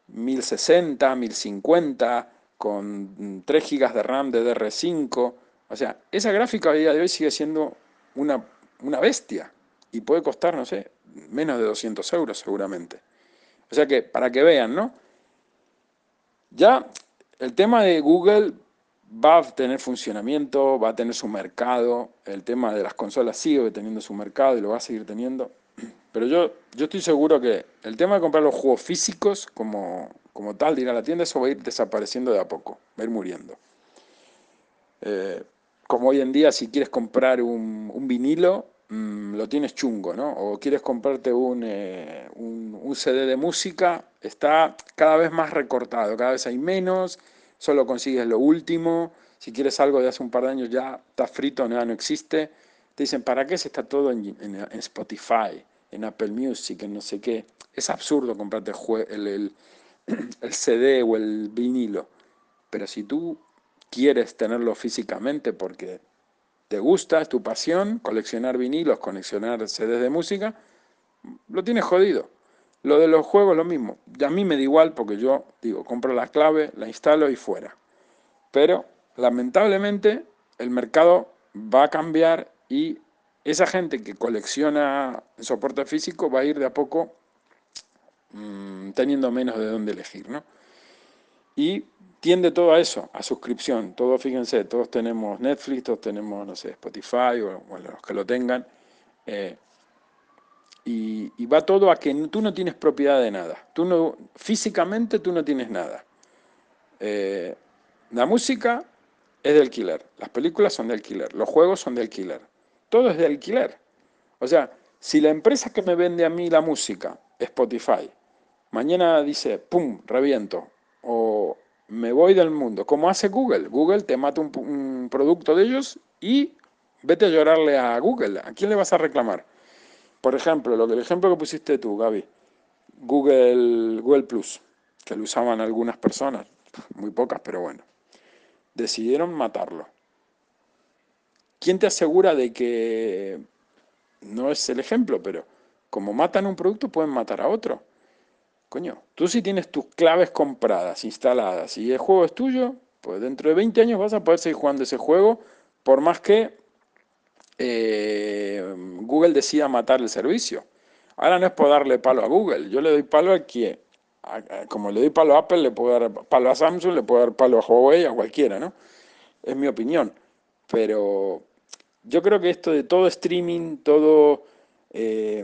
1060, 1050, con 3 GB de RAM de DR5, o sea, esa gráfica a día de hoy sigue siendo una, una bestia y puede costar, no sé, menos de 200 euros seguramente. O sea que, para que vean, ¿no? Ya el tema de Google va a tener funcionamiento, va a tener su mercado, el tema de las consolas sigue teniendo su mercado y lo va a seguir teniendo, pero yo, yo estoy seguro que el tema de comprar los juegos físicos como, como tal, de ir a la tienda, eso va a ir desapareciendo de a poco, va a ir muriendo. Eh, como hoy en día, si quieres comprar un, un vinilo, Mm, lo tienes chungo, ¿no? O quieres comprarte eh, un, un, CD de música, está cada vez más recortado, cada vez hay menos, solo consigues lo último, si quieres algo de hace un par de años ya está frito, ya no existe. Te dicen, ¿para qué si está todo en, Spotify, en Apple Music, en no sé qué? Es absurdo comprarte el, el CD o el vinilo, pero si tú quieres tenerlo físicamente porque te gusta, es tu pasión, coleccionar vinilos, coleccionar CDs de música, lo tienes jodido. Lo de los juegos lo mismo. A mí me da igual porque yo digo, compro la clave, la instalo y fuera. Pero lamentablemente el mercado va a cambiar y esa gente que colecciona soporte físico va a ir de a poco mmm, teniendo menos de dónde elegir. ¿no? Y tiende todo a eso, a suscripción. Todos, fíjense, todos tenemos Netflix, todos tenemos, no sé, Spotify o, los que lo tengan. Eh, y, va todo a que tú no tienes propiedad de nada. Tú no, físicamente tú no tienes nada. Eh, la música es de alquiler, las películas son de alquiler, los juegos son de alquiler. Todo es de alquiler. O sea, si la empresa que me vende a mí la música, Spotify, mañana dice, ¡pum!, reviento, me voy del mundo. ¿Cómo hace Google? Google te mata un, producto de ellos y vete a llorarle a Google. ¿A quién le vas a reclamar? Por ejemplo, lo que, el ejemplo que pusiste tú, Gaby, Google, Google Plus, que lo usaban algunas personas, muy pocas, pero bueno, decidieron matarlo. ¿Quién te asegura de que no es el ejemplo, pero como matan un producto pueden matar a otro? Coño, tú si tienes tus claves compradas, instaladas, y el juego es tuyo, pues dentro de 20 años vas a poder seguir jugando ese juego por más que eh, Google decida matar el servicio. Ahora no es por darle palo a Google, yo le doy palo a quien, como le doy palo a Apple, le puedo dar palo a Samsung, le puedo dar palo a Huawei, a cualquiera, ¿no? Es mi opinión. Pero yo creo que esto de todo streaming, todo, eh,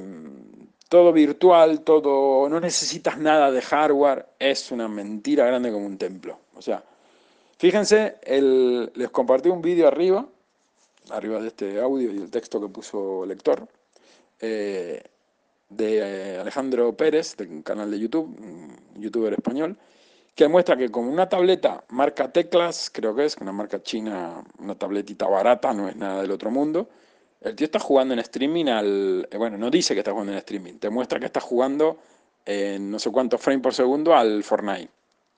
todo virtual, todo, no necesitas nada de hardware, es una mentira grande como un templo. O sea, fíjense, les compartí un vídeo arriba, arriba de este audio y el texto que puso el lector, eh, de eh, Alejandro Pérez, del canal de YouTube, un youtuber español, que muestra que con una tableta marca Teclas, creo que es, una marca china, una tabletita barata, no es nada del otro mundo, el tío está jugando en streaming al... Eh, bueno, no dice que está jugando en streaming, te muestra que está jugando en no sé cuántos frames por segundo al Fortnite.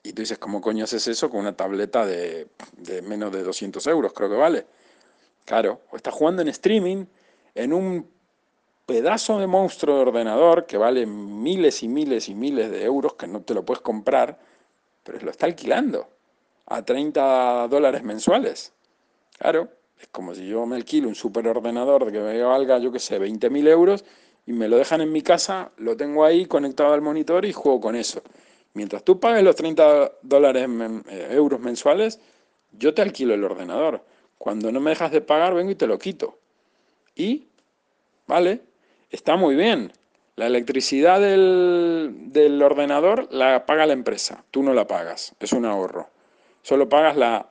Y tú dices, ¿cómo coño haces eso con una tableta de, de menos de 200 euros, creo que vale? Claro, o está jugando en streaming en un pedazo de monstruo de ordenador que vale miles y miles y miles de euros que no te lo puedes comprar, pero lo está alquilando a 30 dólares mensuales. Claro, es como si yo me alquilo un superordenador que me valga, yo qué sé, 20.000 euros y me lo dejan en mi casa, lo tengo ahí conectado al monitor y juego con eso. Mientras tú pagues los 30 dólares, eh, euros mensuales, yo te alquilo el ordenador. Cuando no me dejas de pagar, vengo y te lo quito. Y, vale, está muy bien. La electricidad del, ordenador la paga la empresa, tú no la pagas, es un ahorro. Solo pagas la,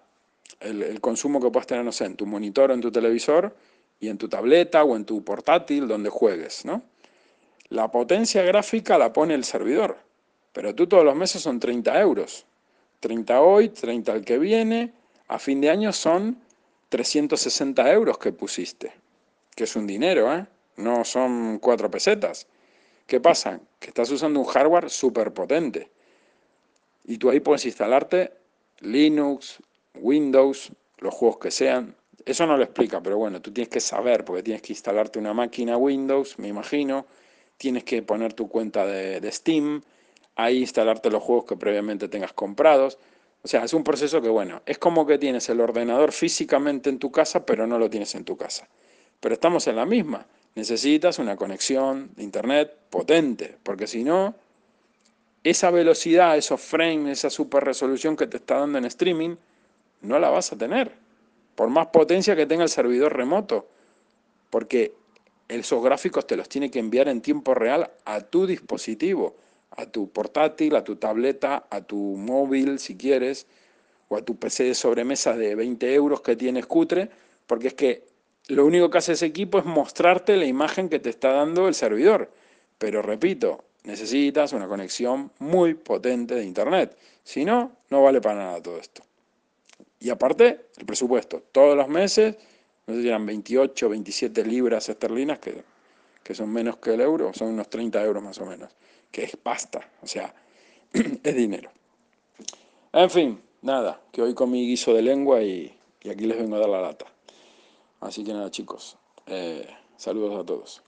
el, consumo que puedas tener, no sé, en tu monitor o en tu televisor y en tu tableta o en tu portátil donde juegues, ¿no? La potencia gráfica la pone el servidor, pero tú todos los meses son 30 euros. 30 hoy, 30 el que viene, a fin de año son 360 euros que pusiste, que es un dinero, ¿eh? no son cuatro pesetas. ¿Qué pasa? Que estás usando un hardware súper potente. Y tú ahí puedes instalarte Linux, Windows, los juegos que sean. Eso no lo explica, pero bueno, tú tienes que saber, porque tienes que instalarte una máquina Windows, me imagino. Tienes que poner tu cuenta de, Steam, ahí instalarte los juegos que previamente tengas comprados. O sea, es un proceso que, bueno, es como que tienes el ordenador físicamente en tu casa, pero no lo tienes en tu casa. Pero estamos en la misma necesitas una conexión de internet potente, porque si no, esa velocidad, esos frames, esa super resolución que te está dando en streaming, no la vas a tener, por más potencia que tenga el servidor remoto, porque esos gráficos te los tiene que enviar en tiempo real a tu dispositivo, a tu portátil, a tu tableta, a tu móvil si quieres, o a tu PC de sobremesa de 20 euros que tienes cutre, porque es que lo único que hace ese equipo es mostrarte la imagen que te está dando el servidor. Pero repito, necesitas una conexión muy potente de Internet. Si no, no vale para nada todo esto. Y aparte, el presupuesto. Todos los meses, no sé si eran 28, 27 libras esterlinas, que, que son menos que el euro, son unos 30 euros más o menos. Que es pasta, o sea, es dinero. En fin, nada, que hoy comí guiso de lengua y, y aquí les vengo a dar la lata. Así que nada chicos, eh, saludos a todos.